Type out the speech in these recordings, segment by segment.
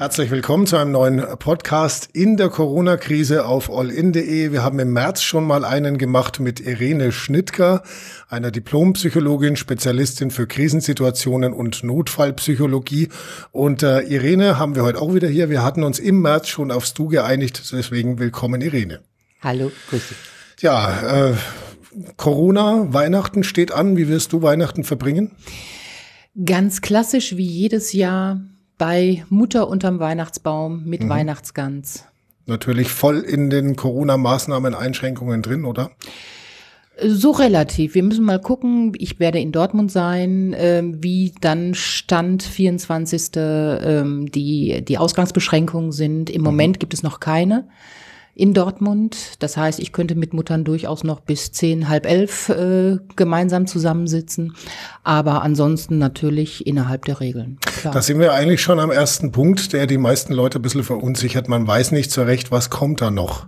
Herzlich willkommen zu einem neuen Podcast in der Corona-Krise auf allin.de. Wir haben im März schon mal einen gemacht mit Irene Schnittger, einer Diplompsychologin, Spezialistin für Krisensituationen und Notfallpsychologie. Und äh, Irene haben wir heute auch wieder hier. Wir hatten uns im März schon aufs Du geeinigt, deswegen willkommen Irene. Hallo, grüß dich. Ja, äh, Corona, Weihnachten steht an. Wie wirst du Weihnachten verbringen? Ganz klassisch wie jedes Jahr bei Mutter unterm Weihnachtsbaum mit mhm. Weihnachtsgans. Natürlich voll in den Corona-Maßnahmen, Einschränkungen drin, oder? So relativ. Wir müssen mal gucken. Ich werde in Dortmund sein, äh, wie dann Stand 24. Ähm, die, die Ausgangsbeschränkungen sind. Im mhm. Moment gibt es noch keine in Dortmund. Das heißt, ich könnte mit Muttern durchaus noch bis zehn, halb elf äh, gemeinsam zusammensitzen. Aber ansonsten natürlich innerhalb der Regeln. Klar. Da sind wir eigentlich schon am ersten Punkt, der die meisten Leute ein bisschen verunsichert. Man weiß nicht so recht, was kommt da noch.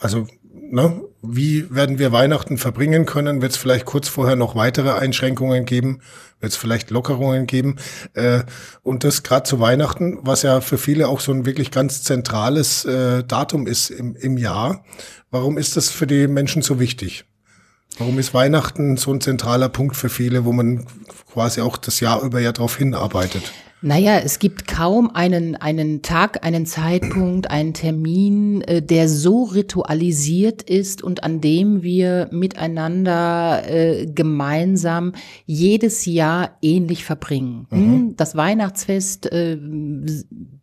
Also ne, wie werden wir Weihnachten verbringen können? Wird es vielleicht kurz vorher noch weitere Einschränkungen geben? Wird es vielleicht Lockerungen geben? Äh, und das gerade zu Weihnachten, was ja für viele auch so ein wirklich ganz zentrales äh, Datum ist im, im Jahr. Warum ist das für die Menschen so wichtig? Warum ist Weihnachten so ein zentraler Punkt für viele, wo man quasi auch das Jahr über ja darauf hinarbeitet? Naja, es gibt kaum einen, einen Tag, einen Zeitpunkt, einen Termin, äh, der so ritualisiert ist und an dem wir miteinander äh, gemeinsam jedes Jahr ähnlich verbringen. Mhm. Hm? Das Weihnachtsfest, äh,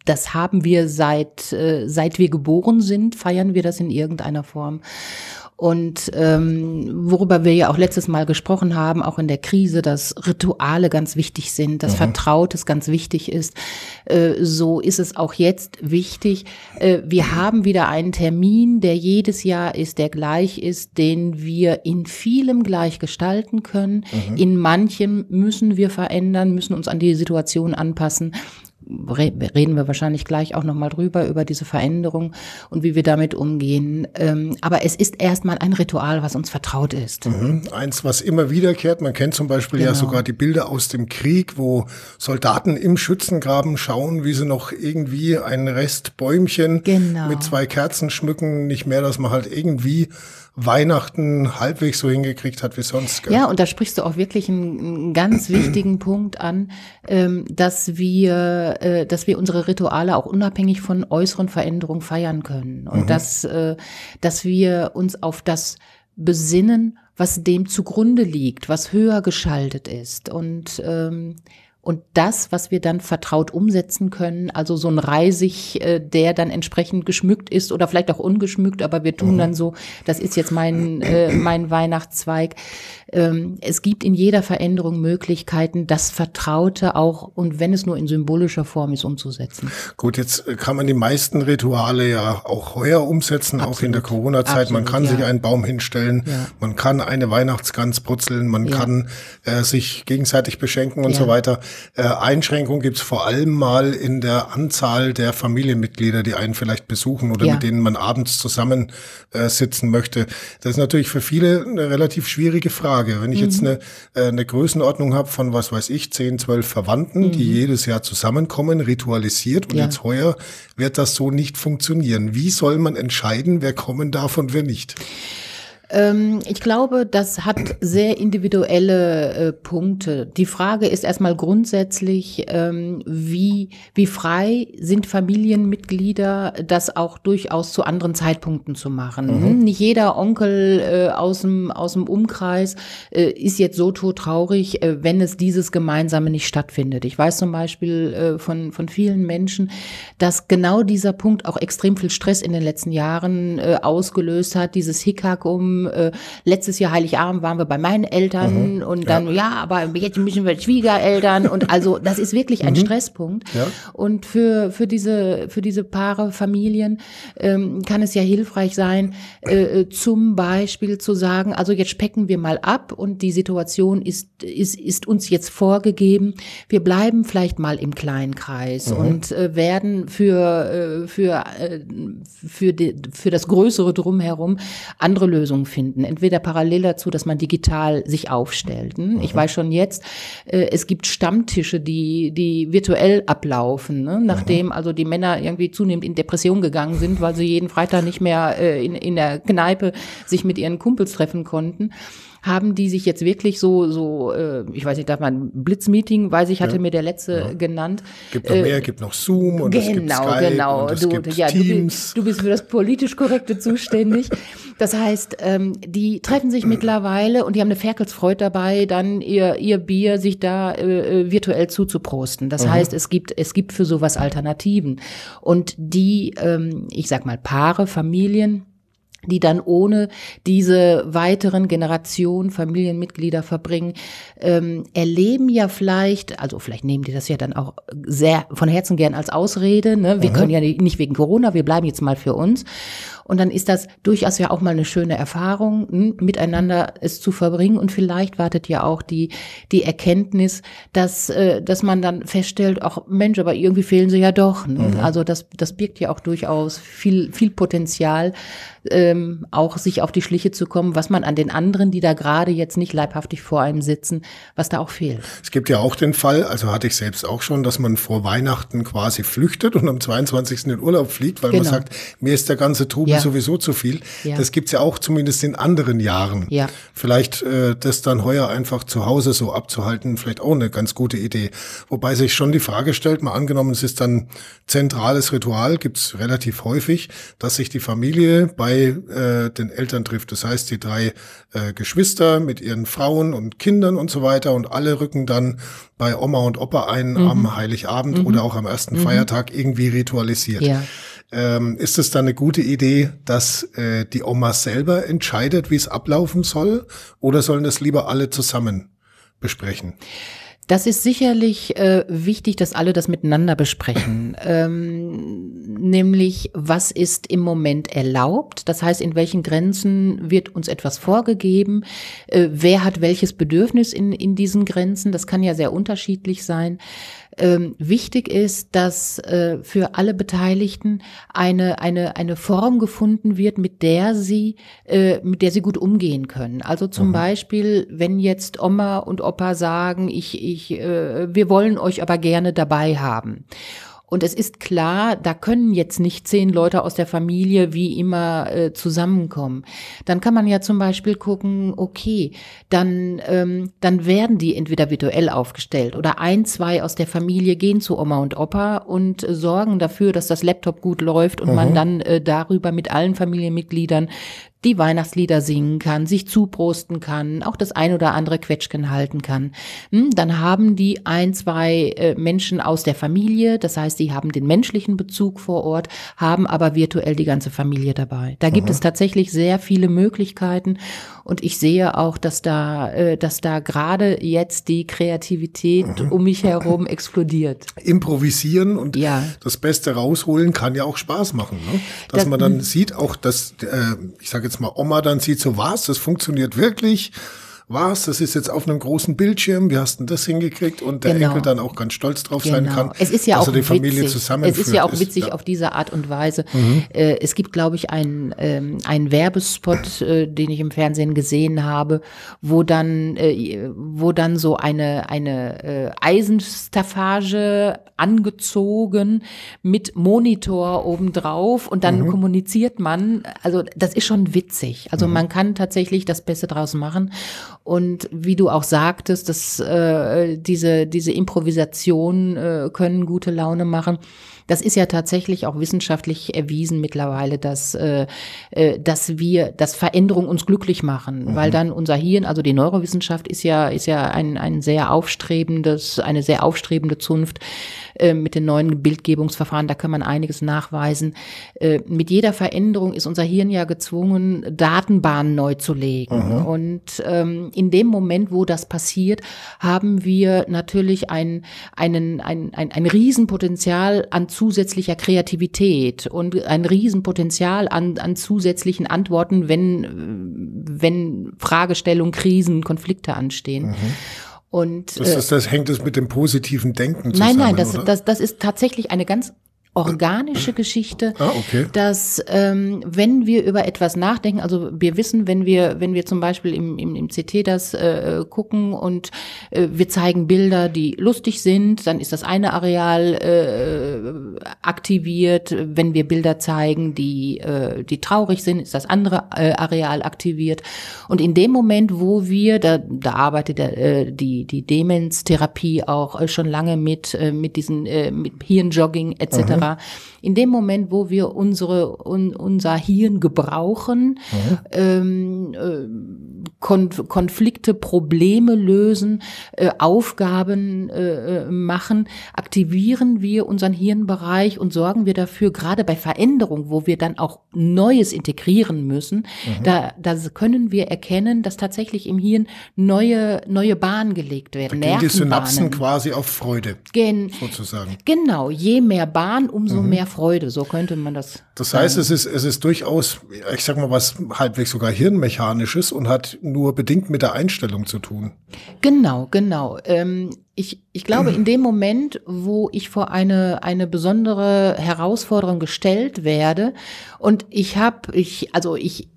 das haben wir seit, äh, seit wir geboren sind, feiern wir das in irgendeiner Form. Und ähm, worüber wir ja auch letztes Mal gesprochen haben, auch in der Krise, dass Rituale ganz wichtig sind, dass mhm. Vertrautes ganz wichtig ist. Äh, so ist es auch jetzt wichtig. Äh, wir haben wieder einen Termin, der jedes Jahr ist, der gleich ist, den wir in vielem gleich gestalten können. Mhm. In manchem müssen wir verändern, müssen uns an die Situation anpassen reden wir wahrscheinlich gleich auch nochmal drüber, über diese Veränderung und wie wir damit umgehen. Ähm, aber es ist erstmal ein Ritual, was uns vertraut ist. Mhm. Eins, was immer wiederkehrt. Man kennt zum Beispiel genau. ja sogar die Bilder aus dem Krieg, wo Soldaten im Schützengraben schauen, wie sie noch irgendwie ein Rest Bäumchen genau. mit zwei Kerzen schmücken. Nicht mehr, dass man halt irgendwie Weihnachten halbwegs so hingekriegt hat wie sonst. Gell? Ja, und da sprichst du auch wirklich einen, einen ganz wichtigen Punkt an, ähm, dass wir, äh, dass wir unsere Rituale auch unabhängig von äußeren Veränderungen feiern können und mhm. dass, äh, dass wir uns auf das besinnen, was dem zugrunde liegt, was höher geschaltet ist und ähm, und das, was wir dann vertraut umsetzen können, also so ein Reisig, äh, der dann entsprechend geschmückt ist oder vielleicht auch ungeschmückt, aber wir tun mhm. dann so, das ist jetzt mein, äh, mein Weihnachtszweig. Ähm, es gibt in jeder Veränderung Möglichkeiten, das Vertraute auch, und wenn es nur in symbolischer Form ist, umzusetzen. Gut, jetzt kann man die meisten Rituale ja auch heuer umsetzen, Absolut. auch in der Corona-Zeit. Man kann ja. sich einen Baum hinstellen, ja. man kann eine Weihnachtsgans brutzeln, man ja. kann äh, sich gegenseitig beschenken und so weiter. Äh, Einschränkungen gibt es vor allem mal in der Anzahl der Familienmitglieder, die einen vielleicht besuchen oder mit denen man abends zusammen äh, sitzen möchte. Das ist natürlich für viele eine relativ schwierige Frage. Wenn ich mhm. jetzt eine, äh, eine Größenordnung habe von, was weiß ich, 10, 12 Verwandten, mhm. die jedes Jahr zusammenkommen, ritualisiert und ja. jetzt heuer wird das so nicht funktionieren. Wie soll man entscheiden, wer kommen darf und wer nicht? Ähm, ich glaube, das hat sehr individuelle äh, Punkte. Die Frage ist erstmal grundsätzlich, ähm, wie, wie frei sind Familienmitglieder, das auch durchaus zu anderen Zeitpunkten zu machen. Mhm. Nicht jeder Onkel äh, aus, dem, aus dem Umkreis äh, ist jetzt so todtraurig, äh, wenn es dieses Gemeinsame nicht stattfindet. Ich weiß zum Beispiel äh, von, von vielen Menschen, dass genau dieser Punkt auch extrem viel Stress in den letzten Jahren äh, ausgelöst hat, dieses Hickhack um äh, letztes Jahr Heiligabend waren wir bei meinen Eltern mhm. und dann, ja. ja. aber jetzt müssen wir Schwiegereltern und also das ist wirklich ein mhm. Stresspunkt. Ja. Und für, für diese, für diese Paare, Familien ähm, kann es ja hilfreich sein, äh, äh, zum Beispiel zu sagen, also jetzt specken wir mal ab und die Situation ist, ist, ist uns jetzt vorgegeben. Wir bleiben vielleicht mal im kleinen Kreis mhm. und äh, werden für, äh, für, äh, für, die, für das größere Drumherum andere Lösungen Lösung finden. Entweder parallel dazu, dass man digital sich aufstellt. Hm? Ich weiß schon jetzt, äh, es gibt Stammtische, die, die virtuell ablaufen, ne? nachdem also die Männer irgendwie zunehmend in Depression gegangen sind, weil sie jeden Freitag nicht mehr äh, in, in der Kneipe sich mit ihren Kumpels treffen konnten haben die sich jetzt wirklich so, so, äh, ich weiß nicht, darf man Blitzmeeting, weiß ich, hatte ja. mir der letzte ja. genannt. Gibt noch mehr, äh, gibt noch Zoom und genau, es gibt Skype genau. Und es du, gibt ja, Teams. Du, du bist für das politisch Korrekte zuständig. Das heißt, ähm, die treffen sich mittlerweile und die haben eine Ferkelsfreude dabei, dann ihr, ihr Bier sich da äh, äh virtuell zuzuprosten. Das mhm. heißt, es gibt, es gibt für sowas Alternativen. Und die, ähm, ich sag mal, Paare, Familien, die dann ohne diese weiteren Generationen Familienmitglieder verbringen, ähm, erleben ja vielleicht, also vielleicht nehmen die das ja dann auch sehr von Herzen gern als Ausrede, ne? wir mhm. können ja nicht wegen Corona, wir bleiben jetzt mal für uns. Und dann ist das durchaus ja auch mal eine schöne Erfahrung, hm, miteinander es zu verbringen. Und vielleicht wartet ja auch die, die Erkenntnis, dass, äh, dass man dann feststellt, auch Mensch, aber irgendwie fehlen sie ja doch. Ne? Mhm. Also das, das birgt ja auch durchaus viel, viel Potenzial, ähm, auch sich auf die Schliche zu kommen, was man an den anderen, die da gerade jetzt nicht leibhaftig vor einem sitzen, was da auch fehlt. Es gibt ja auch den Fall, also hatte ich selbst auch schon, dass man vor Weihnachten quasi flüchtet und am 22. in Urlaub fliegt, weil genau. man sagt, mir ist der ganze Trubel ja. sowieso zu viel. Ja. Das gibt's ja auch zumindest in anderen Jahren. Ja. Vielleicht äh, das dann heuer einfach zu Hause so abzuhalten, vielleicht auch eine ganz gute Idee. Wobei sich schon die Frage stellt, mal angenommen, es ist dann zentrales Ritual, gibt's relativ häufig, dass sich die Familie bei äh, den Eltern trifft. Das heißt, die drei äh, Geschwister mit ihren Frauen und Kindern und so weiter und alle rücken dann bei Oma und Opa ein mhm. am Heiligabend mhm. oder auch am ersten mhm. Feiertag irgendwie ritualisiert. Ja. Ähm, ist es dann eine gute Idee, dass äh, die Oma selber entscheidet, wie es ablaufen soll, oder sollen das lieber alle zusammen besprechen? Das ist sicherlich äh, wichtig, dass alle das miteinander besprechen. ähm, nämlich, was ist im Moment erlaubt? Das heißt, in welchen Grenzen wird uns etwas vorgegeben? Äh, wer hat welches Bedürfnis in, in diesen Grenzen? Das kann ja sehr unterschiedlich sein ähm, wichtig ist, dass äh, für alle Beteiligten eine, eine, eine Form gefunden wird, mit der sie, äh, mit der sie gut umgehen können. Also zum mhm. Beispiel, wenn jetzt Oma und Opa sagen, ich, ich, äh, wir wollen euch aber gerne dabei haben. Und es ist klar, da können jetzt nicht zehn Leute aus der Familie wie immer äh, zusammenkommen. Dann kann man ja zum Beispiel gucken, okay, dann, ähm, dann werden die entweder virtuell aufgestellt oder ein, zwei aus der Familie gehen zu Oma und Opa und äh, sorgen dafür, dass das Laptop gut läuft und mhm. man dann äh, darüber mit allen Familienmitgliedern die Weihnachtslieder singen kann, sich zuprosten kann, auch das ein oder andere Quetschken halten kann. Hm, dann haben die ein, zwei äh, Menschen aus der Familie, das heißt, die haben den menschlichen Bezug vor Ort, haben aber virtuell die ganze Familie dabei. Da gibt Aha. es tatsächlich sehr viele Möglichkeiten und ich sehe auch, dass da, äh, dass da gerade jetzt die Kreativität mhm. um mich herum explodiert. Improvisieren und ja. das Beste rausholen kann ja auch Spaß machen, ne? dass das, man dann sieht, auch dass, äh, ich sage jetzt jetzt mal Oma dann sieht, so was, das funktioniert wirklich was, das ist jetzt auf einem großen Bildschirm, wie hast du das hingekriegt? Und der genau. Enkel dann auch ganz stolz drauf genau. sein kann, es ist ja dass auch er die Familie witzig. zusammenführt. Es ist ja auch witzig ist, ja. auf diese Art und Weise. Mhm. Äh, es gibt, glaube ich, einen, ähm, einen Werbespot, äh, den ich im Fernsehen gesehen habe, wo dann, äh, wo dann so eine, eine äh, Eisenstaffage angezogen mit Monitor obendrauf und dann mhm. kommuniziert man. Also das ist schon witzig. Also mhm. man kann tatsächlich das Beste draus machen. Und wie du auch sagtest, dass äh, diese, diese Improvisation äh, können gute Laune machen. Das ist ja tatsächlich auch wissenschaftlich erwiesen mittlerweile, dass, äh, äh, dass wir, dass Veränderungen uns glücklich machen, mhm. weil dann unser Hirn, also die Neurowissenschaft ist ja, ist ja ein, ein sehr aufstrebendes, eine sehr aufstrebende Zunft äh, mit den neuen Bildgebungsverfahren, da kann man einiges nachweisen. Äh, mit jeder Veränderung ist unser Hirn ja gezwungen, Datenbahnen neu zu legen. Mhm. Und ähm, in dem Moment, wo das passiert, haben wir natürlich ein, einen, ein, ein, ein Riesenpotenzial an zusätzlicher Kreativität und ein Riesenpotenzial an, an zusätzlichen Antworten, wenn, wenn Fragestellungen, Krisen, Konflikte anstehen. Mhm. Und, das, ist, das hängt es mit dem positiven Denken zusammen. Nein, nein, das, das, das ist tatsächlich eine ganz organische Geschichte, ah, okay. dass ähm, wenn wir über etwas nachdenken, also wir wissen, wenn wir wenn wir zum Beispiel im, im, im CT das äh, gucken und äh, wir zeigen Bilder, die lustig sind, dann ist das eine Areal äh, aktiviert. Wenn wir Bilder zeigen, die äh, die traurig sind, ist das andere äh, Areal aktiviert. Und in dem Moment, wo wir, da, da arbeitet äh, die die Demenztherapie auch äh, schon lange mit äh, mit diesen äh, mit Hirnjogging etc. Mhm. In dem Moment, wo wir unsere, un, unser Hirn gebrauchen, mhm. ähm, äh, Konf Konflikte, Probleme lösen, äh, Aufgaben äh, äh, machen, aktivieren wir unseren Hirnbereich und sorgen wir dafür, gerade bei Veränderung, wo wir dann auch Neues integrieren müssen, mhm. da, da können wir erkennen, dass tatsächlich im Hirn neue, neue Bahnen gelegt werden. Da gehen die Synapsen quasi auf Freude, Gen sozusagen. Genau, je mehr Bahn, umso mhm. mehr Freude, so könnte man das. Das heißt, es ist, es ist durchaus, ich sag mal, was halbwegs sogar hirnmechanisches und hat nur bedingt mit der Einstellung zu tun. Genau, genau. Ähm, ich, ich glaube, in dem Moment, wo ich vor eine, eine besondere Herausforderung gestellt werde und ich habe, ich, also ich,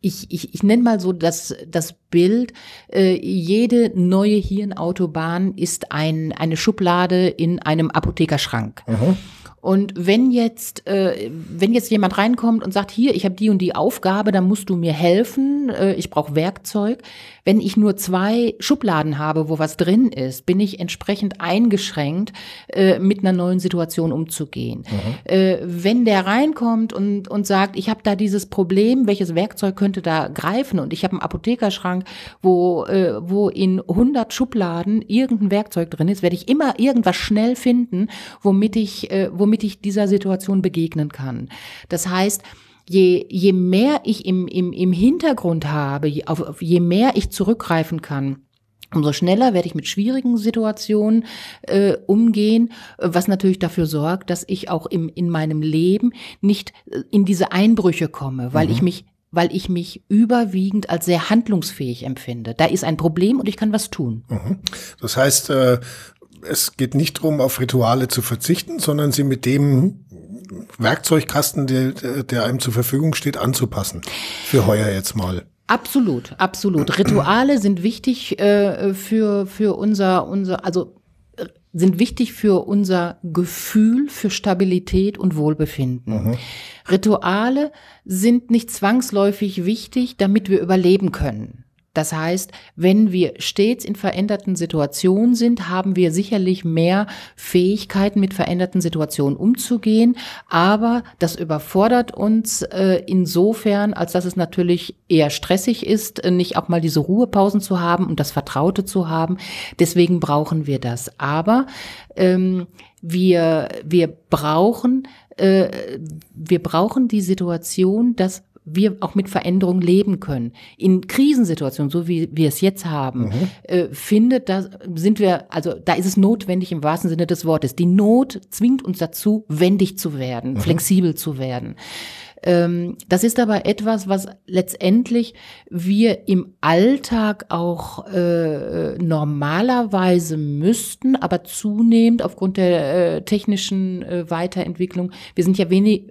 ich, ich, ich nenne mal so das, das Bild, äh, jede neue Hirnautobahn ist ein, eine Schublade in einem Apothekerschrank. Mhm. Und wenn jetzt, äh, wenn jetzt jemand reinkommt und sagt, hier, ich habe die und die Aufgabe, dann musst du mir helfen, äh, ich brauche Werkzeug. Wenn ich nur zwei Schubladen habe, wo was drin ist, bin ich entsprechend eingeschränkt, äh, mit einer neuen Situation umzugehen. Mhm. Äh, wenn der reinkommt und, und sagt, ich habe da dieses Problem, welches Werkzeug könnte da greifen? Und ich habe einen Apothekerschrank, wo, äh, wo in 100 Schubladen irgendein Werkzeug drin ist, werde ich immer irgendwas schnell finden, womit ich, äh, womit womit ich dieser Situation begegnen kann. Das heißt, je, je mehr ich im, im, im Hintergrund habe, je, auf, je mehr ich zurückgreifen kann, Umso schneller werde ich mit schwierigen Situationen äh, umgehen, was natürlich dafür sorgt, dass ich auch im, in meinem Leben nicht äh, in diese Einbrüche komme, weil mhm. ich mich weil ich mich überwiegend als sehr handlungsfähig empfinde. Da ist ein Problem und ich kann was tun. Mhm. Das heißt, äh, es geht nicht darum, auf Rituale zu verzichten, sondern sie mit dem Werkzeugkasten, der, der einem zur Verfügung steht, anzupassen. Für heuer jetzt mal. Absolut, absolut. Rituale sind wichtig äh, für, für unser, unser, also äh, sind wichtig für unser Gefühl für Stabilität und Wohlbefinden. Mhm. Rituale sind nicht zwangsläufig wichtig, damit wir überleben können. Das heißt, wenn wir stets in veränderten Situationen sind, haben wir sicherlich mehr Fähigkeiten, mit veränderten Situationen umzugehen. Aber das überfordert uns äh, insofern, als dass es natürlich eher stressig ist, äh, nicht auch mal diese Ruhepausen zu haben und das Vertraute zu haben. Deswegen brauchen wir das. Aber ähm, wir, wir brauchen, äh, wir brauchen die Situation, dass wir auch mit Veränderungen leben können. In Krisensituationen, so wie wir es jetzt haben, mhm. äh, findet, da sind wir, also da ist es notwendig im wahrsten Sinne des Wortes. Die Not zwingt uns dazu, wendig zu werden, mhm. flexibel zu werden. Ähm, das ist aber etwas, was letztendlich wir im Alltag auch äh, normalerweise müssten, aber zunehmend aufgrund der äh, technischen äh, Weiterentwicklung, wir sind ja wenig,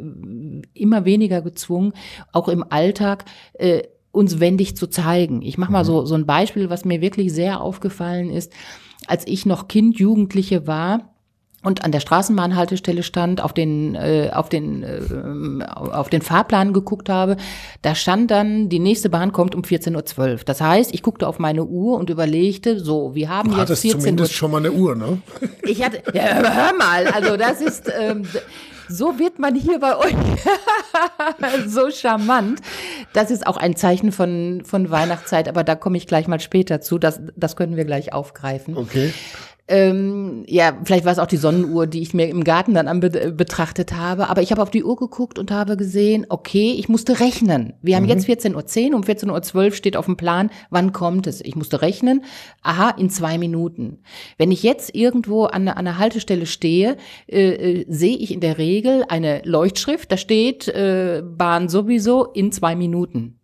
immer weniger gezwungen, auch im Alltag äh, uns wendig zu zeigen. Ich mache mal mhm. so, so ein Beispiel, was mir wirklich sehr aufgefallen ist. Als ich noch Kind, Jugendliche war, und an der Straßenbahnhaltestelle stand, auf den, äh, auf den, äh, auf den Fahrplan geguckt habe, da stand dann, die nächste Bahn kommt um 14.12 Uhr. Das heißt, ich guckte auf meine Uhr und überlegte, so, wir haben du jetzt 14 zumindest Uhr. schon mal eine Uhr, ne? Ich hatte, ja, hör mal, also das ist, ähm, so wird man hier bei euch so charmant. Das ist auch ein Zeichen von, von Weihnachtszeit, aber da komme ich gleich mal später zu. Das, das können wir gleich aufgreifen. Okay. Ähm, ja, vielleicht war es auch die Sonnenuhr, die ich mir im Garten dann anbe betrachtet habe. Aber ich habe auf die Uhr geguckt und habe gesehen, okay, ich musste rechnen. Wir haben mhm. jetzt 14.10 Uhr, um 14.12 Uhr steht auf dem Plan, wann kommt es? Ich musste rechnen, aha, in zwei Minuten. Wenn ich jetzt irgendwo an, an einer Haltestelle stehe, äh, äh, sehe ich in der Regel eine Leuchtschrift, da steht äh, Bahn sowieso in zwei Minuten.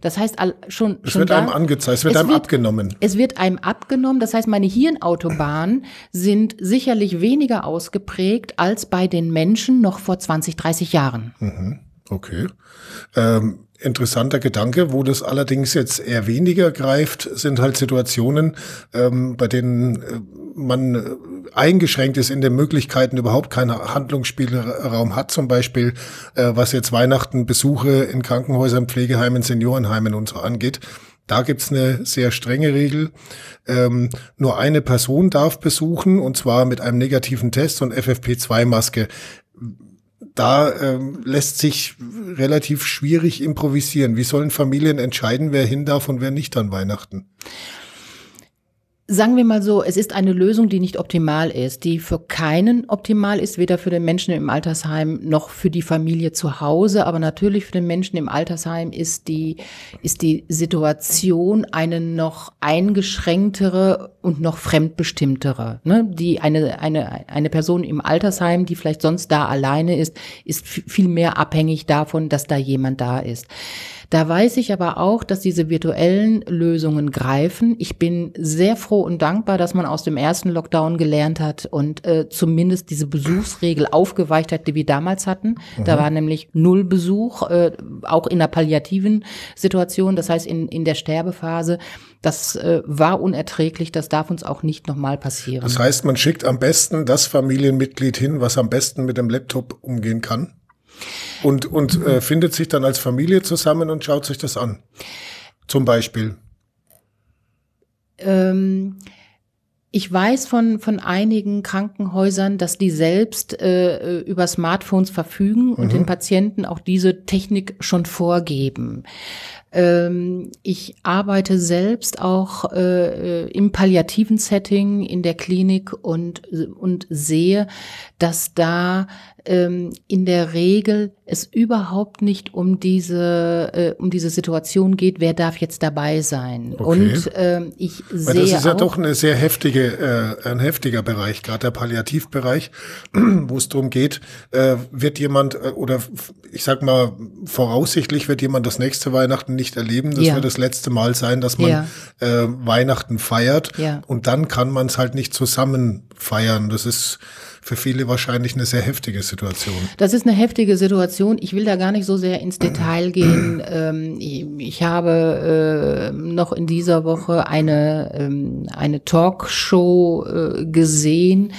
Das heißt, schon, es schon wird da, einem angezeigt, es wird es einem wird, abgenommen. Es wird einem abgenommen. Das heißt, meine Hirnautobahnen sind sicherlich weniger ausgeprägt als bei den Menschen noch vor 20, 30 Jahren. Mhm. Okay. Ähm, interessanter Gedanke, wo das allerdings jetzt eher weniger greift, sind halt Situationen, ähm, bei denen äh, man äh, eingeschränkt ist in den Möglichkeiten, überhaupt keinen Handlungsspielraum hat, zum Beispiel äh, was jetzt Weihnachten Besuche in Krankenhäusern, Pflegeheimen, Seniorenheimen und so angeht. Da gibt's eine sehr strenge Regel. Ähm, nur eine Person darf besuchen und zwar mit einem negativen Test und FFP2-Maske da ähm, lässt sich relativ schwierig improvisieren. Wie sollen Familien entscheiden, wer hin darf und wer nicht an Weihnachten? Sagen wir mal so, es ist eine Lösung, die nicht optimal ist, die für keinen optimal ist, weder für den Menschen im Altersheim noch für die Familie zu Hause. Aber natürlich für den Menschen im Altersheim ist die, ist die Situation eine noch eingeschränktere und noch fremdbestimmtere. Ne? Die eine, eine, eine Person im Altersheim, die vielleicht sonst da alleine ist, ist viel mehr abhängig davon, dass da jemand da ist. Da weiß ich aber auch, dass diese virtuellen Lösungen greifen. Ich bin sehr froh und dankbar, dass man aus dem ersten Lockdown gelernt hat und äh, zumindest diese Besuchsregel aufgeweicht hat, die wir damals hatten. Mhm. Da war nämlich null Besuch, äh, auch in der palliativen Situation, das heißt in, in der Sterbephase. Das äh, war unerträglich, das darf uns auch nicht nochmal passieren. Das heißt, man schickt am besten das Familienmitglied hin, was am besten mit dem Laptop umgehen kann? Und, und äh, findet sich dann als Familie zusammen und schaut sich das an. Zum Beispiel. Ähm, ich weiß von, von einigen Krankenhäusern, dass die selbst äh, über Smartphones verfügen und mhm. den Patienten auch diese Technik schon vorgeben. Ähm, ich arbeite selbst auch äh, im palliativen Setting in der Klinik und, und sehe, dass da ähm, in der Regel es überhaupt nicht um diese äh, um diese Situation geht, wer darf jetzt dabei sein. Okay. Und ähm, ich sehe Weil das ist ja doch eine sehr heftige äh, ein heftiger Bereich, gerade der Palliativbereich, wo es darum geht, äh, wird jemand äh, oder ich sag mal voraussichtlich wird jemand das nächste Weihnachten nicht erleben. Das ja. wird das letzte Mal sein, dass man ja. äh, Weihnachten feiert ja. und dann kann man es halt nicht zusammen feiern. Das ist für viele wahrscheinlich eine sehr heftige Situation. Das ist eine heftige Situation. Ich will da gar nicht so sehr ins Detail gehen. Ähm, ich habe äh, noch in dieser Woche eine, ähm, eine Talkshow äh, gesehen,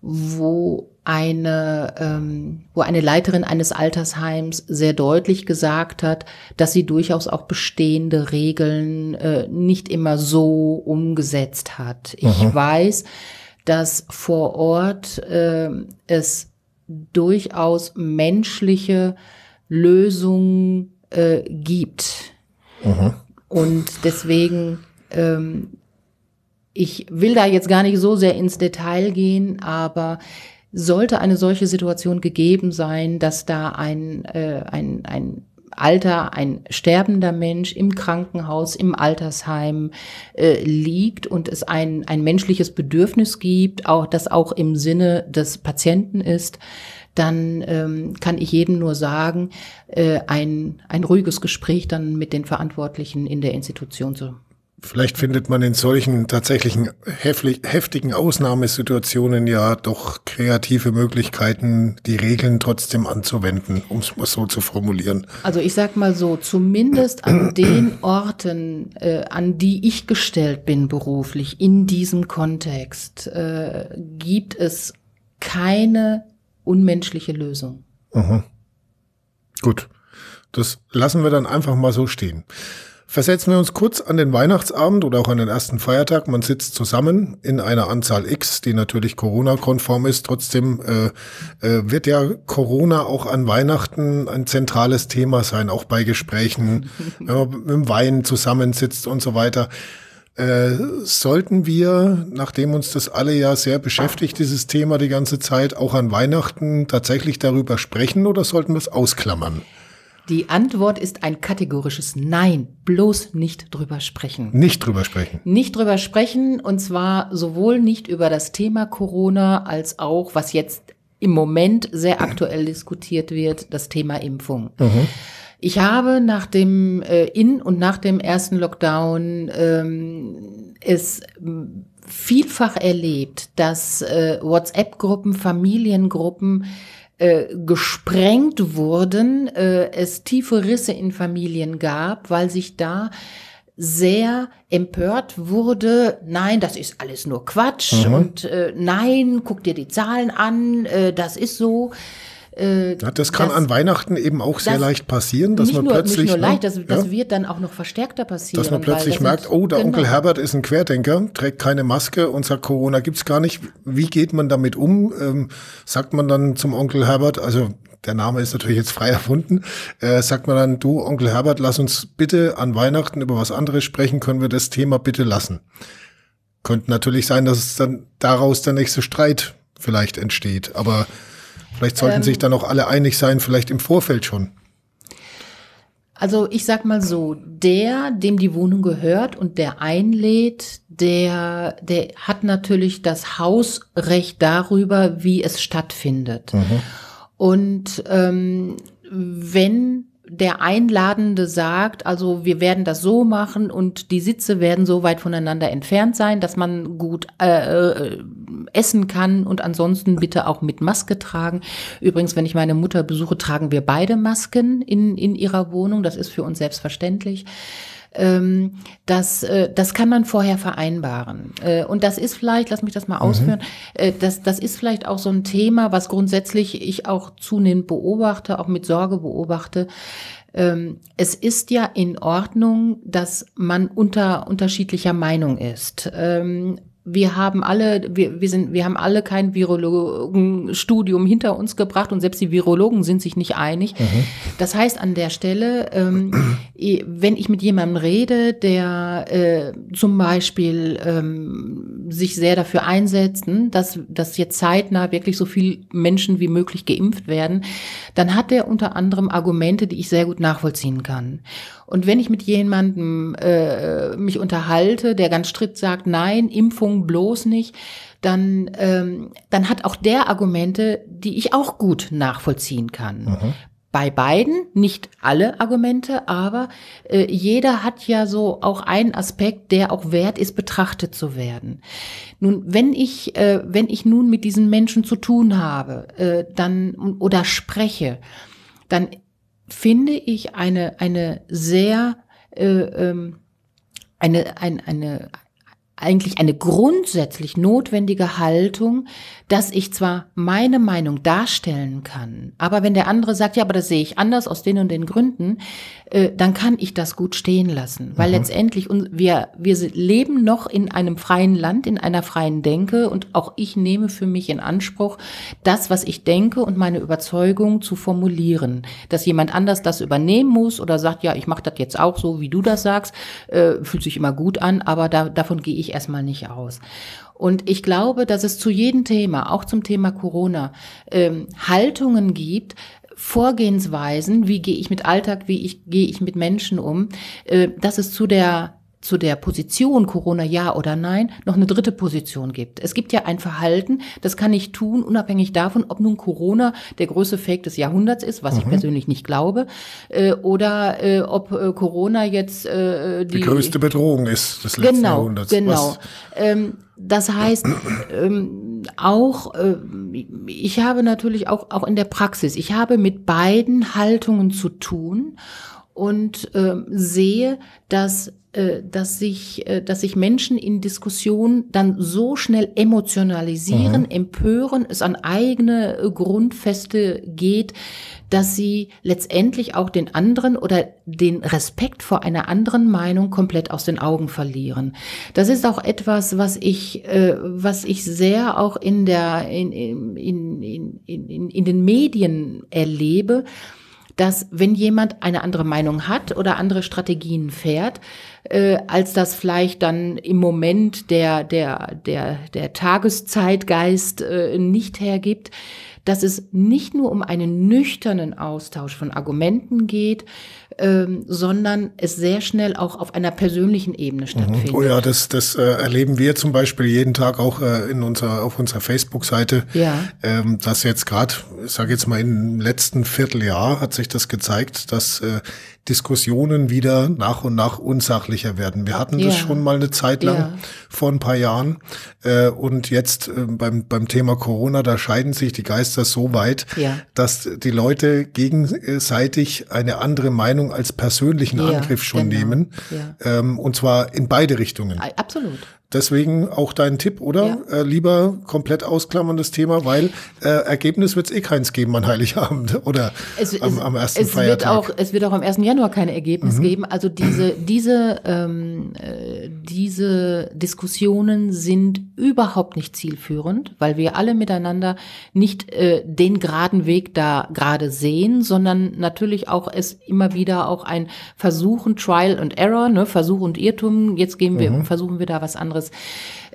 wo eine, ähm, wo eine Leiterin eines Altersheims sehr deutlich gesagt hat, dass sie durchaus auch bestehende Regeln äh, nicht immer so umgesetzt hat. Ich mhm. weiß, dass vor Ort äh, es durchaus menschliche Lösungen äh, gibt. Mhm. Und deswegen, ähm, ich will da jetzt gar nicht so sehr ins Detail gehen, aber sollte eine solche Situation gegeben sein, dass da ein, äh, ein, ein Alter ein sterbender Mensch im Krankenhaus, im Altersheim äh, liegt und es ein, ein menschliches Bedürfnis gibt, auch das auch im Sinne des Patienten ist, dann ähm, kann ich jedem nur sagen, äh, ein, ein ruhiges Gespräch dann mit den Verantwortlichen in der Institution zu Vielleicht findet man in solchen tatsächlichen heftigen Ausnahmesituationen ja doch kreative Möglichkeiten, die Regeln trotzdem anzuwenden, um es mal so zu formulieren. Also ich sag mal so, zumindest an den Orten, äh, an die ich gestellt bin beruflich, in diesem Kontext, äh, gibt es keine unmenschliche Lösung. Mhm. Gut, das lassen wir dann einfach mal so stehen. Versetzen wir uns kurz an den Weihnachtsabend oder auch an den ersten Feiertag. Man sitzt zusammen in einer Anzahl X, die natürlich Corona-konform ist. Trotzdem äh, äh, wird ja Corona auch an Weihnachten ein zentrales Thema sein, auch bei Gesprächen, wenn man mit dem Wein zusammensitzt und so weiter. Äh, sollten wir, nachdem uns das alle ja sehr beschäftigt, dieses Thema die ganze Zeit, auch an Weihnachten tatsächlich darüber sprechen oder sollten wir es ausklammern? Die Antwort ist ein kategorisches Nein. Bloß nicht drüber sprechen. Nicht drüber sprechen. Nicht drüber sprechen und zwar sowohl nicht über das Thema Corona als auch, was jetzt im Moment sehr aktuell diskutiert wird, das Thema Impfung. Mhm. Ich habe nach dem äh, in und nach dem ersten Lockdown ähm, es vielfach erlebt, dass äh, WhatsApp-Gruppen, Familiengruppen äh, gesprengt wurden, äh, es tiefe Risse in Familien gab, weil sich da sehr empört wurde, nein, das ist alles nur Quatsch mhm. und äh, nein, guck dir die Zahlen an, äh, das ist so. Äh, ja, das kann das, an Weihnachten eben auch sehr leicht passieren, dass man nur, plötzlich. Nicht nur ne, leicht, das, das wird dann auch noch verstärkter passieren. Dass man plötzlich merkt, oh, der genau. Onkel Herbert ist ein Querdenker, trägt keine Maske und sagt, Corona gibt's gar nicht. Wie geht man damit um? Ähm, sagt man dann zum Onkel Herbert, also der Name ist natürlich jetzt frei erfunden, äh, sagt man dann, du Onkel Herbert, lass uns bitte an Weihnachten über was anderes sprechen, können wir das Thema bitte lassen. Könnte natürlich sein, dass es dann daraus der nächste Streit vielleicht entsteht, aber Vielleicht sollten ähm, sich dann auch alle einig sein, vielleicht im Vorfeld schon. Also ich sag mal so, der, dem die Wohnung gehört und der einlädt, der, der hat natürlich das Hausrecht darüber, wie es stattfindet. Mhm. Und ähm, wenn der Einladende sagt, also wir werden das so machen und die Sitze werden so weit voneinander entfernt sein, dass man gut äh, äh, essen kann und ansonsten bitte auch mit Maske tragen. Übrigens, wenn ich meine Mutter besuche, tragen wir beide Masken in, in ihrer Wohnung. Das ist für uns selbstverständlich ähm, das, äh, das kann man vorher vereinbaren. Äh, und das ist vielleicht, lass mich das mal mhm. ausführen, äh, das, das ist vielleicht auch so ein Thema, was grundsätzlich ich auch zunehmend beobachte, auch mit Sorge beobachte. Ähm, es ist ja in Ordnung, dass man unter unterschiedlicher Meinung ist. Ähm, wir haben alle, wir, wir sind, wir haben alle kein Virologenstudium hinter uns gebracht und selbst die Virologen sind sich nicht einig. Mhm. Das heißt an der Stelle, ähm, wenn ich mit jemandem rede, der äh, zum Beispiel ähm, sich sehr dafür einsetzt, hm, dass, dass jetzt zeitnah wirklich so viel Menschen wie möglich geimpft werden, dann hat er unter anderem Argumente, die ich sehr gut nachvollziehen kann. Und wenn ich mit jemandem äh, mich unterhalte, der ganz strikt sagt, nein, Impfung bloß nicht, dann, ähm, dann hat auch der Argumente, die ich auch gut nachvollziehen kann. Mhm. Bei beiden, nicht alle Argumente, aber äh, jeder hat ja so auch einen Aspekt, der auch wert ist, betrachtet zu werden. Nun, wenn ich, äh, wenn ich nun mit diesen Menschen zu tun habe, äh, dann oder spreche, dann finde ich eine, eine sehr, äh, ähm, eine, ein, eine, eigentlich eine grundsätzlich notwendige Haltung, dass ich zwar meine Meinung darstellen kann, aber wenn der andere sagt, ja, aber das sehe ich anders aus den und den Gründen, äh, dann kann ich das gut stehen lassen, weil mhm. letztendlich wir wir leben noch in einem freien Land, in einer freien Denke und auch ich nehme für mich in Anspruch, das, was ich denke und meine Überzeugung zu formulieren, dass jemand anders das übernehmen muss oder sagt, ja, ich mache das jetzt auch so, wie du das sagst, äh, fühlt sich immer gut an, aber da, davon gehe ich erstmal nicht aus. Und ich glaube, dass es zu jedem Thema, auch zum Thema Corona, ähm, Haltungen gibt, Vorgehensweisen, wie gehe ich mit Alltag, wie ich, gehe ich mit Menschen um, äh, dass es zu der zu der Position Corona ja oder nein noch eine dritte Position gibt. Es gibt ja ein Verhalten, das kann ich tun, unabhängig davon, ob nun Corona der größte Fake des Jahrhunderts ist, was mhm. ich persönlich nicht glaube, äh, oder äh, ob äh, Corona jetzt äh, die, die größte Bedrohung ist des letzten genau, Jahrhunderts. Genau. Ähm, das heißt, ähm, auch, äh, ich habe natürlich auch, auch in der Praxis, ich habe mit beiden Haltungen zu tun und äh, sehe, dass äh, dass sich, äh, dass sich Menschen in Diskussionen dann so schnell emotionalisieren, mhm. empören, es an eigene äh, Grundfeste geht, dass sie letztendlich auch den anderen oder den Respekt vor einer anderen Meinung komplett aus den Augen verlieren. Das ist auch etwas, was ich, was ich sehr auch in der, in, in, in, in, in den Medien erlebe, dass wenn jemand eine andere Meinung hat oder andere Strategien fährt, äh, als das vielleicht dann im Moment der, der, der, der Tageszeitgeist äh, nicht hergibt, dass es nicht nur um einen nüchternen Austausch von Argumenten geht, ähm, sondern es sehr schnell auch auf einer persönlichen Ebene stattfindet. Oh ja, das, das äh, erleben wir zum Beispiel jeden Tag auch äh, in unserer, auf unserer Facebook-Seite, ja. ähm, dass jetzt gerade, ich sage jetzt mal im letzten Vierteljahr hat sich das gezeigt, dass äh, Diskussionen wieder nach und nach unsachlicher werden. Wir hatten das schon mal eine Zeit lang ja. vor ein paar Jahren äh, und jetzt äh, beim, beim Thema Corona, da scheiden sich die Geister so weit, ja. dass die Leute gegenseitig eine andere Meinung als persönlichen Angriff schon genau. nehmen ähm, und zwar in beide Richtungen. Absolut. Deswegen auch dein Tipp, oder? Ja. Äh, lieber komplett ausklammern das Thema, weil äh, Ergebnis wird es eh keins geben an Heiligabend oder es, am, am ersten es Feiertag. Wird auch, es wird auch am 1. Januar kein Ergebnis mhm. geben. Also diese, diese, ähm, äh, diese Diskussionen sind überhaupt nicht zielführend, weil wir alle miteinander nicht äh, den geraden Weg da gerade sehen, sondern natürlich auch es immer wieder auch ein Versuchen, Trial and Error, ne, Versuch und Irrtum. Jetzt gehen wir, mhm. versuchen wir da was anderes anderes.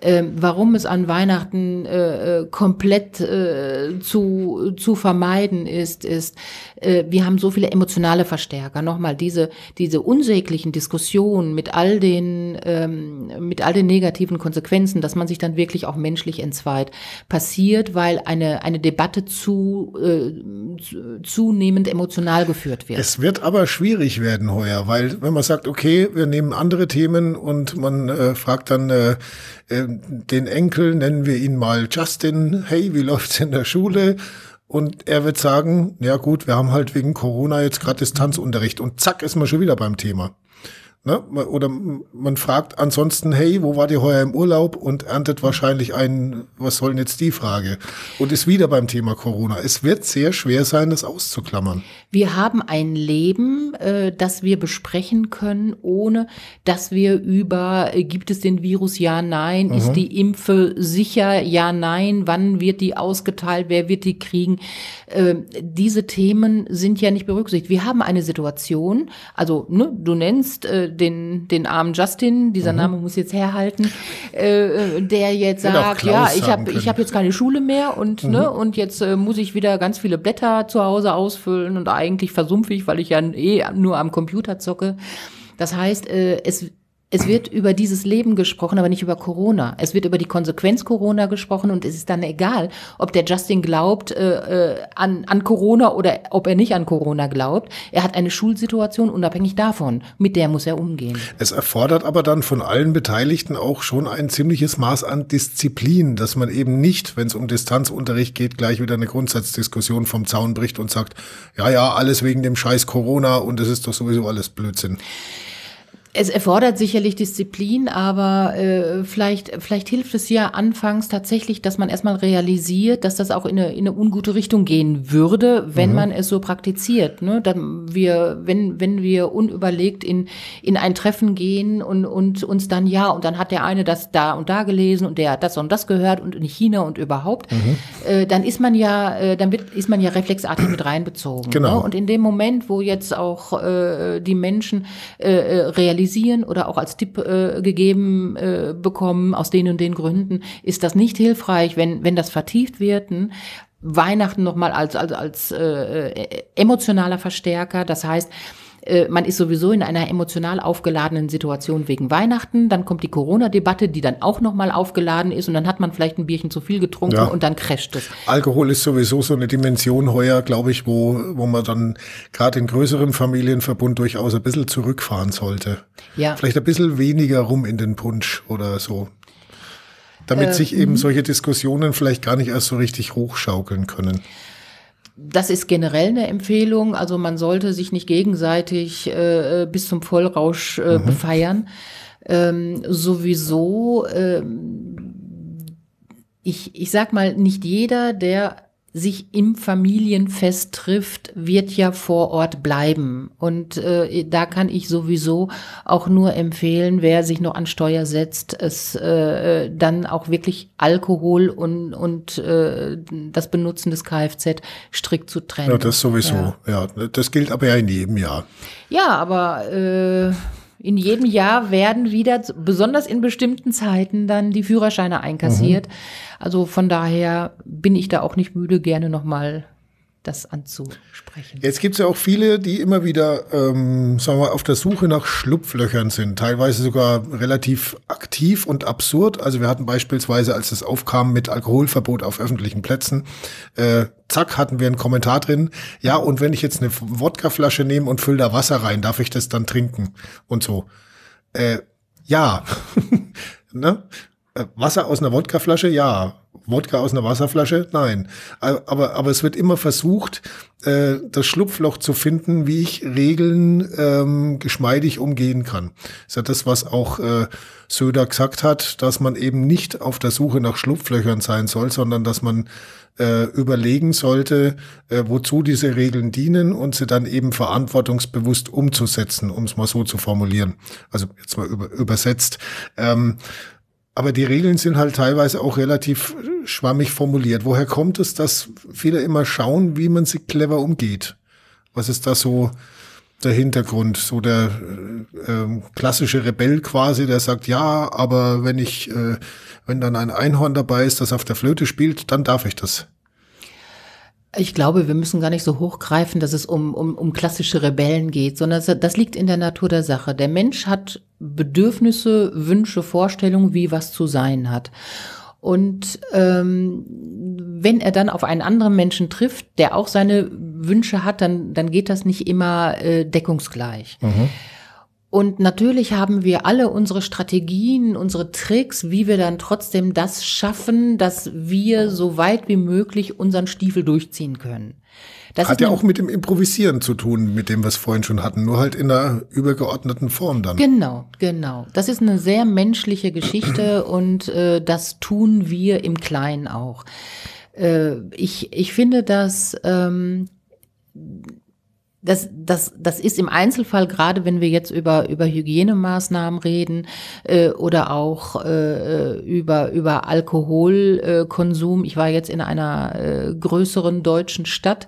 Äh, warum es an Weihnachten äh, äh, komplett äh, zu, zu vermeiden ist, ist, äh, wir haben so viele emotionale Verstärker. Nochmal, diese, diese unsäglichen Diskussionen mit all den, ähm, mit all den negativen Konsequenzen, dass man sich dann wirklich auch menschlich entzweit, passiert, weil eine, eine Debatte zu, äh, zunehmend emotional geführt wird. Es wird aber schwierig werden heuer, weil wenn man sagt, okay, wir nehmen andere Themen und man äh, fragt dann, äh, den Enkel, nennen wir ihn mal Justin, hey, wie läuft's in der Schule? Und er wird sagen, ja gut, wir haben halt wegen Corona jetzt gerade Distanzunterricht und zack ist man schon wieder beim Thema. Ne? Oder man fragt ansonsten, hey, wo war die heuer im Urlaub? Und erntet wahrscheinlich einen, was soll denn jetzt die Frage? Und ist wieder beim Thema Corona. Es wird sehr schwer sein, das auszuklammern. Wir haben ein Leben, äh, das wir besprechen können, ohne dass wir über, äh, gibt es den Virus? Ja, nein. Mhm. Ist die Impfe sicher? Ja, nein. Wann wird die ausgeteilt? Wer wird die kriegen? Äh, diese Themen sind ja nicht berücksichtigt. Wir haben eine Situation, also ne, du nennst äh, den, den armen Justin, dieser mhm. Name muss jetzt herhalten, äh, der jetzt sagt, ja, ich habe ich hab jetzt keine Schule mehr und, ne, mhm. ne, und jetzt äh, muss ich wieder ganz viele Blätter zu Hause ausfüllen und eigentlich versumpfe ich, weil ich ja eh nur am Computer zocke. Das heißt, äh, es es wird über dieses Leben gesprochen, aber nicht über Corona. Es wird über die Konsequenz Corona gesprochen und es ist dann egal, ob der Justin glaubt äh, äh, an, an Corona oder ob er nicht an Corona glaubt. Er hat eine Schulsituation unabhängig davon. Mit der muss er umgehen. Es erfordert aber dann von allen Beteiligten auch schon ein ziemliches Maß an Disziplin, dass man eben nicht, wenn es um Distanzunterricht geht, gleich wieder eine Grundsatzdiskussion vom Zaun bricht und sagt, ja, ja, alles wegen dem Scheiß Corona und es ist doch sowieso alles Blödsinn. Es erfordert sicherlich Disziplin, aber äh, vielleicht, vielleicht hilft es ja anfangs tatsächlich, dass man erstmal realisiert, dass das auch in eine, in eine ungute Richtung gehen würde, wenn mhm. man es so praktiziert. Ne? Dann wir, wenn, wenn wir unüberlegt in, in ein Treffen gehen und, und uns dann, ja, und dann hat der eine das da und da gelesen und der hat das und das gehört und in China und überhaupt, mhm. äh, dann ist man ja, äh, dann wird, ist man ja reflexartig mit reinbezogen. Genau. Ne? Und in dem Moment, wo jetzt auch äh, die Menschen äh, äh realisieren, kritisieren oder auch als Tipp äh, gegeben äh, bekommen, aus den und den Gründen, ist das nicht hilfreich, wenn, wenn das vertieft wird. Hm? Weihnachten nochmal als, als, als äh, äh emotionaler Verstärker. Das heißt, äh, man ist sowieso in einer emotional aufgeladenen Situation wegen Weihnachten. Dann kommt die Corona-Debatte, die dann auch nochmal aufgeladen ist und dann hat man vielleicht ein Bierchen zu viel getrunken ja. und dann crasht es. Alkohol ist sowieso so eine Dimension heuer, glaube ich, wo, wo man dann gerade in größerem Familienverbund durchaus ein bisschen zurückfahren sollte. Ja. Vielleicht ein bisschen weniger rum in den Punsch oder so damit äh, sich eben mhm. solche Diskussionen vielleicht gar nicht erst so richtig hochschaukeln können. Das ist generell eine Empfehlung. Also man sollte sich nicht gegenseitig äh, bis zum Vollrausch äh, mhm. befeiern. Ähm, sowieso, äh, ich, ich sag mal, nicht jeder, der sich im Familienfest trifft, wird ja vor Ort bleiben. Und äh, da kann ich sowieso auch nur empfehlen, wer sich noch an Steuer setzt, es äh, dann auch wirklich Alkohol und, und äh, das Benutzen des Kfz strikt zu trennen. Ja, das sowieso. Ja. ja, das gilt aber ja in jedem Jahr. Ja, aber äh, in jedem Jahr werden wieder, besonders in bestimmten Zeiten, dann die Führerscheine einkassiert. Mhm. Also von daher bin ich da auch nicht müde, gerne nochmal das anzusprechen. Jetzt gibt es ja auch viele, die immer wieder, ähm, sagen wir, auf der Suche nach Schlupflöchern sind, teilweise sogar relativ aktiv und absurd. Also wir hatten beispielsweise, als es aufkam mit Alkoholverbot auf öffentlichen Plätzen, äh, zack, hatten wir einen Kommentar drin. Ja, und wenn ich jetzt eine Wodkaflasche nehme und fülle da Wasser rein, darf ich das dann trinken? Und so. Äh, ja. ne? Äh, Wasser aus einer Wodkaflasche, ja. Wodka aus einer Wasserflasche? Nein. Aber, aber es wird immer versucht, äh, das Schlupfloch zu finden, wie ich Regeln ähm, geschmeidig umgehen kann. Das ist ja das, was auch äh, Söder gesagt hat, dass man eben nicht auf der Suche nach Schlupflöchern sein soll, sondern dass man äh, überlegen sollte, äh, wozu diese Regeln dienen und sie dann eben verantwortungsbewusst umzusetzen, um es mal so zu formulieren. Also jetzt mal über, übersetzt. Ähm, aber die Regeln sind halt teilweise auch relativ schwammig formuliert. Woher kommt es, dass viele immer schauen, wie man sie clever umgeht? Was ist da so der Hintergrund? So der äh, ähm, klassische Rebell quasi, der sagt, ja, aber wenn ich, äh, wenn dann ein Einhorn dabei ist, das auf der Flöte spielt, dann darf ich das. Ich glaube, wir müssen gar nicht so hochgreifen, dass es um, um, um klassische Rebellen geht, sondern das, das liegt in der Natur der Sache. Der Mensch hat Bedürfnisse, Wünsche, Vorstellungen, wie was zu sein hat. Und ähm, wenn er dann auf einen anderen Menschen trifft, der auch seine Wünsche hat, dann, dann geht das nicht immer äh, deckungsgleich. Mhm. Und natürlich haben wir alle unsere Strategien, unsere Tricks, wie wir dann trotzdem das schaffen, dass wir so weit wie möglich unseren Stiefel durchziehen können. Das Hat ja auch mit dem Improvisieren zu tun, mit dem, was wir vorhin schon hatten, nur halt in einer übergeordneten Form dann. Genau, genau. Das ist eine sehr menschliche Geschichte und äh, das tun wir im Kleinen auch. Äh, ich, ich finde, dass ähm, das, das, das ist im Einzelfall, gerade wenn wir jetzt über, über Hygienemaßnahmen reden äh, oder auch äh, über, über Alkoholkonsum. ich war jetzt in einer äh, größeren deutschen Stadt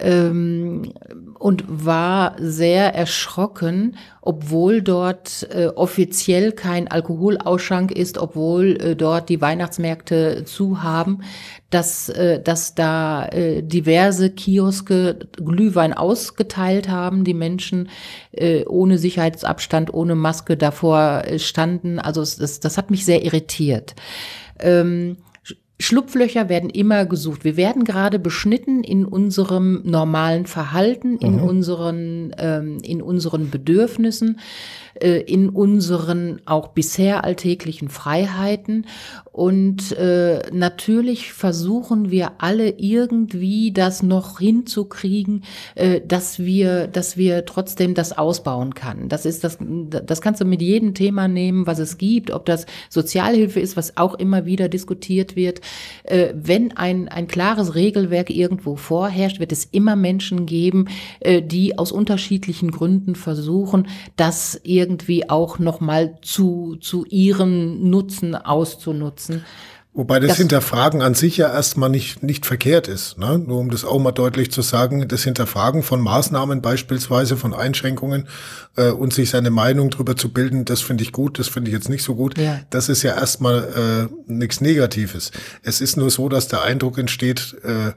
ähm, und war sehr erschrocken, obwohl dort äh, offiziell kein Alkoholausschank ist, obwohl äh, dort die Weihnachtsmärkte zu haben, dass, äh, dass da äh, diverse Kioske Glühwein ausgeteilt haben, die Menschen äh, ohne Sicherheitsabstand, ohne Maske davor äh, standen. Also das, das hat mich sehr irritiert. Ähm, Schlupflöcher werden immer gesucht. Wir werden gerade beschnitten in unserem normalen Verhalten, in mhm. unseren, ähm, in unseren Bedürfnissen äh, in unseren auch bisher alltäglichen Freiheiten. Und äh, natürlich versuchen wir alle irgendwie das noch hinzukriegen, äh, dass wir, dass wir trotzdem das ausbauen kann. Das ist das, das kannst du mit jedem Thema nehmen, was es gibt, ob das Sozialhilfe ist, was auch immer wieder diskutiert wird. Äh, wenn ein, ein klares Regelwerk irgendwo vorherrscht, wird es immer Menschen geben, äh, die aus unterschiedlichen Gründen versuchen, das irgendwie irgendwie auch nochmal zu, zu ihren Nutzen auszunutzen. Wobei das, das, Hinterfragen an sich ja erstmal nicht, nicht verkehrt ist. Ne? Nur um das auch mal deutlich zu sagen, das Hinterfragen von Maßnahmen beispielsweise, von Einschränkungen äh, und sich seine Meinung darüber zu bilden, das finde ich gut, das finde ich jetzt nicht so gut. Ja. Das ist ja erstmal äh, nichts Negatives. Es ist nur so, dass der Eindruck entsteht, äh,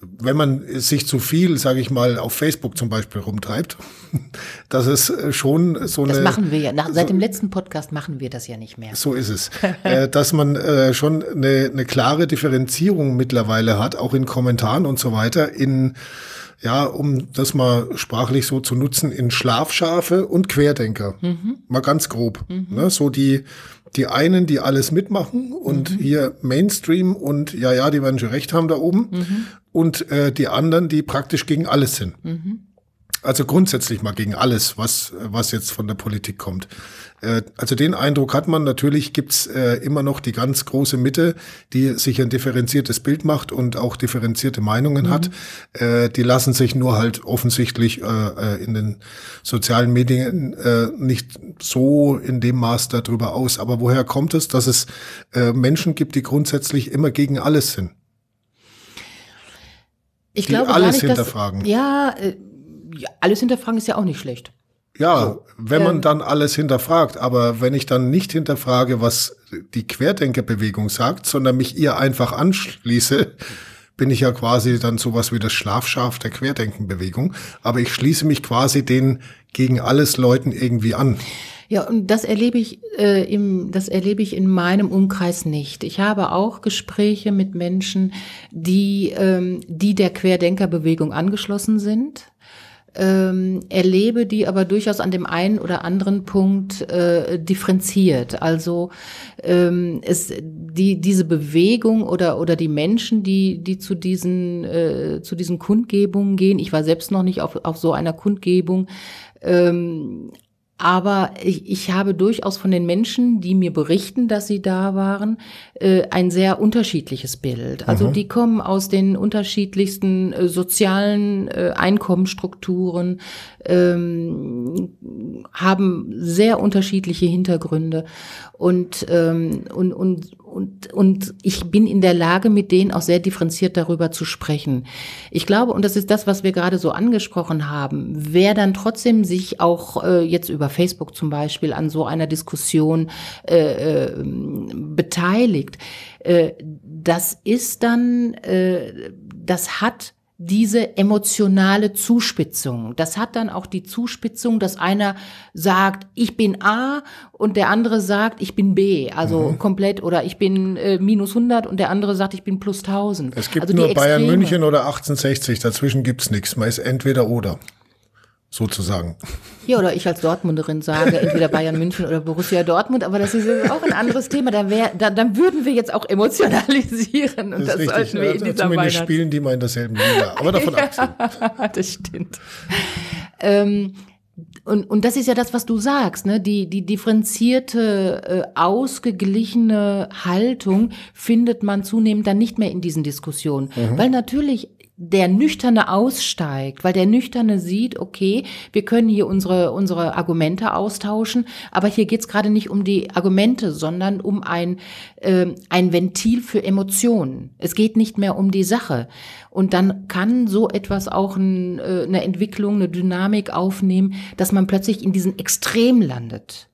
wenn man sich zu viel, sage ich mal, auf Facebook zum Beispiel rumtreibt, dass es schon so das eine. Das machen wir ja. Nach, seit so, dem letzten Podcast machen wir das ja nicht mehr. So ist es. äh, dass man äh, schon eine, eine klare Differenzierung mittlerweile hat, auch in Kommentaren und so weiter, in ja, um das mal sprachlich so zu nutzen, in Schlafschafe und Querdenker. Mhm. Mal ganz grob. Mhm. Ne, so die, die einen, die alles mitmachen und mhm. hier Mainstream und ja, ja, die werden schon recht haben da oben. Und äh, die anderen, die praktisch gegen alles sind. Mhm. Also grundsätzlich mal gegen alles, was, was jetzt von der Politik kommt. Äh, also den Eindruck hat man. Natürlich gibt's äh, immer noch die ganz große Mitte, die sich ein differenziertes Bild macht und auch differenzierte Meinungen mhm. hat. Äh, die lassen sich nur halt offensichtlich in den sozialen Medien nicht so in dem Maß darüber aus. Aber woher kommt es, dass es Menschen gibt, die grundsätzlich immer gegen alles sind? Ich die glaube alles nicht, hinterfragen. Dass, ja, ja, alles hinterfragen ist ja auch nicht schlecht. Ja, so. wenn man ähm, dann alles hinterfragt, aber wenn ich dann nicht hinterfrage, was die Querdenkerbewegung sagt, sondern mich ihr einfach anschließe, bin ich ja quasi dann sowas wie das Schlafschaf der Querdenkenbewegung. Aber ich schließe mich quasi den gegen alles Leuten irgendwie an. Ja, und das erlebe ich äh, im, das erlebe ich in meinem Umkreis nicht. Ich habe auch Gespräche mit Menschen, die, ähm, die der Querdenkerbewegung angeschlossen sind ähm, erlebe die aber durchaus an dem einen oder anderen Punkt äh, differenziert. Also ähm, es, die, diese Bewegung oder, oder die Menschen, die, die zu diesen, äh, zu diesen Kundgebungen gehen, ich war selbst noch nicht auf, auf so einer Kundgebung, ähm, aber ich, ich habe durchaus von den Menschen, die mir berichten, dass sie da waren, äh, ein sehr unterschiedliches Bild. Also mhm. die kommen aus den unterschiedlichsten äh, sozialen äh, Einkommensstrukturen, ähm, haben sehr unterschiedliche Hintergründe und, ähm, und, und, und, und ich bin in der Lage, mit denen auch sehr differenziert darüber zu sprechen. Ich glaube, und das ist das, was wir gerade so angesprochen haben, wer dann trotzdem sich auch äh, jetzt über Facebook zum Beispiel an so einer Diskussion äh, äh, beteiligt, äh, das ist dann, äh, das hat diese emotionale Zuspitzung. Das hat dann auch die Zuspitzung, dass einer sagt, ich bin A und der andere sagt, ich bin B, also mhm. komplett oder ich bin äh, minus 100 und der andere sagt, ich bin plus 1000. Es gibt also nur Bayern München oder 1860, dazwischen gibt's nichts. Man ist entweder oder sozusagen. Ja, oder ich als Dortmunderin sage, entweder Bayern München oder Borussia Dortmund, aber das ist auch ein anderes Thema. Da wär, da, dann würden wir jetzt auch emotionalisieren und das, das sollten wir in dieser Zumindest spielen die mal in derselben Liga, aber davon ja, abgesehen. das stimmt. Ähm, und, und das ist ja das, was du sagst, ne? Die, die differenzierte, äh, ausgeglichene Haltung findet man zunehmend dann nicht mehr in diesen Diskussionen. Mhm. Weil natürlich der Nüchterne aussteigt, weil der Nüchterne sieht, okay, wir können hier unsere, unsere Argumente austauschen, aber hier geht's gerade nicht um die Argumente, sondern um ein, äh, ein Ventil für Emotionen. Es geht nicht mehr um die Sache. Und dann kann so etwas auch ein, äh, eine Entwicklung, eine Dynamik aufnehmen, dass man plötzlich in diesen Extrem landet.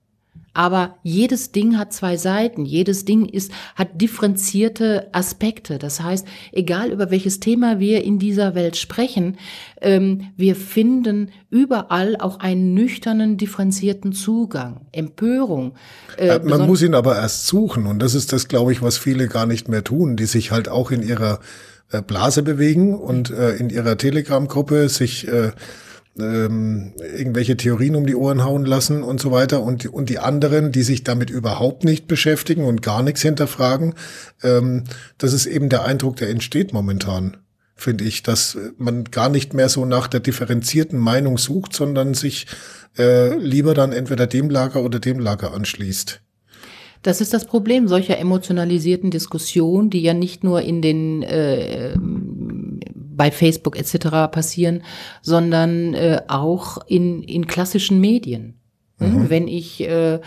Aber jedes Ding hat zwei Seiten. Jedes Ding ist, hat differenzierte Aspekte. Das heißt, egal über welches Thema wir in dieser Welt sprechen, ähm, wir finden überall auch einen nüchternen, differenzierten Zugang. Empörung. Äh, Man muss ihn aber erst suchen. Und das ist das, glaube ich, was viele gar nicht mehr tun, die sich halt auch in ihrer äh, Blase bewegen und äh, in ihrer Telegram-Gruppe sich äh, ähm, irgendwelche Theorien um die Ohren hauen lassen und so weiter und, und die anderen, die sich damit überhaupt nicht beschäftigen und gar nichts hinterfragen, ähm, das ist eben der Eindruck, der entsteht momentan, finde ich, dass man gar nicht mehr so nach der differenzierten Meinung sucht, sondern sich äh, lieber dann entweder dem Lager oder dem Lager anschließt. Das ist das Problem solcher emotionalisierten Diskussionen, die ja nicht nur in den äh, bei Facebook etc. passieren, sondern äh, auch in, in klassischen Medien. Hm? Mhm. Wenn ich äh,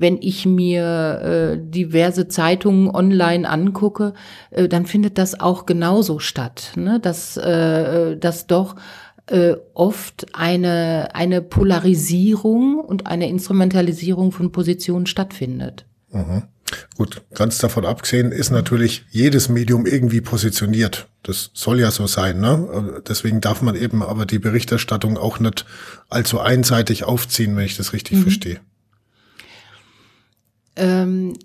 wenn ich mir äh, diverse Zeitungen online angucke, äh, dann findet das auch genauso statt, ne? dass, äh, dass doch äh, oft eine, eine Polarisierung und eine Instrumentalisierung von Positionen stattfindet. Mhm. Gut, ganz davon abgesehen ist natürlich jedes Medium irgendwie positioniert. Das soll ja so sein, ne? Deswegen darf man eben aber die Berichterstattung auch nicht allzu einseitig aufziehen, wenn ich das richtig mhm. verstehe. Ähm,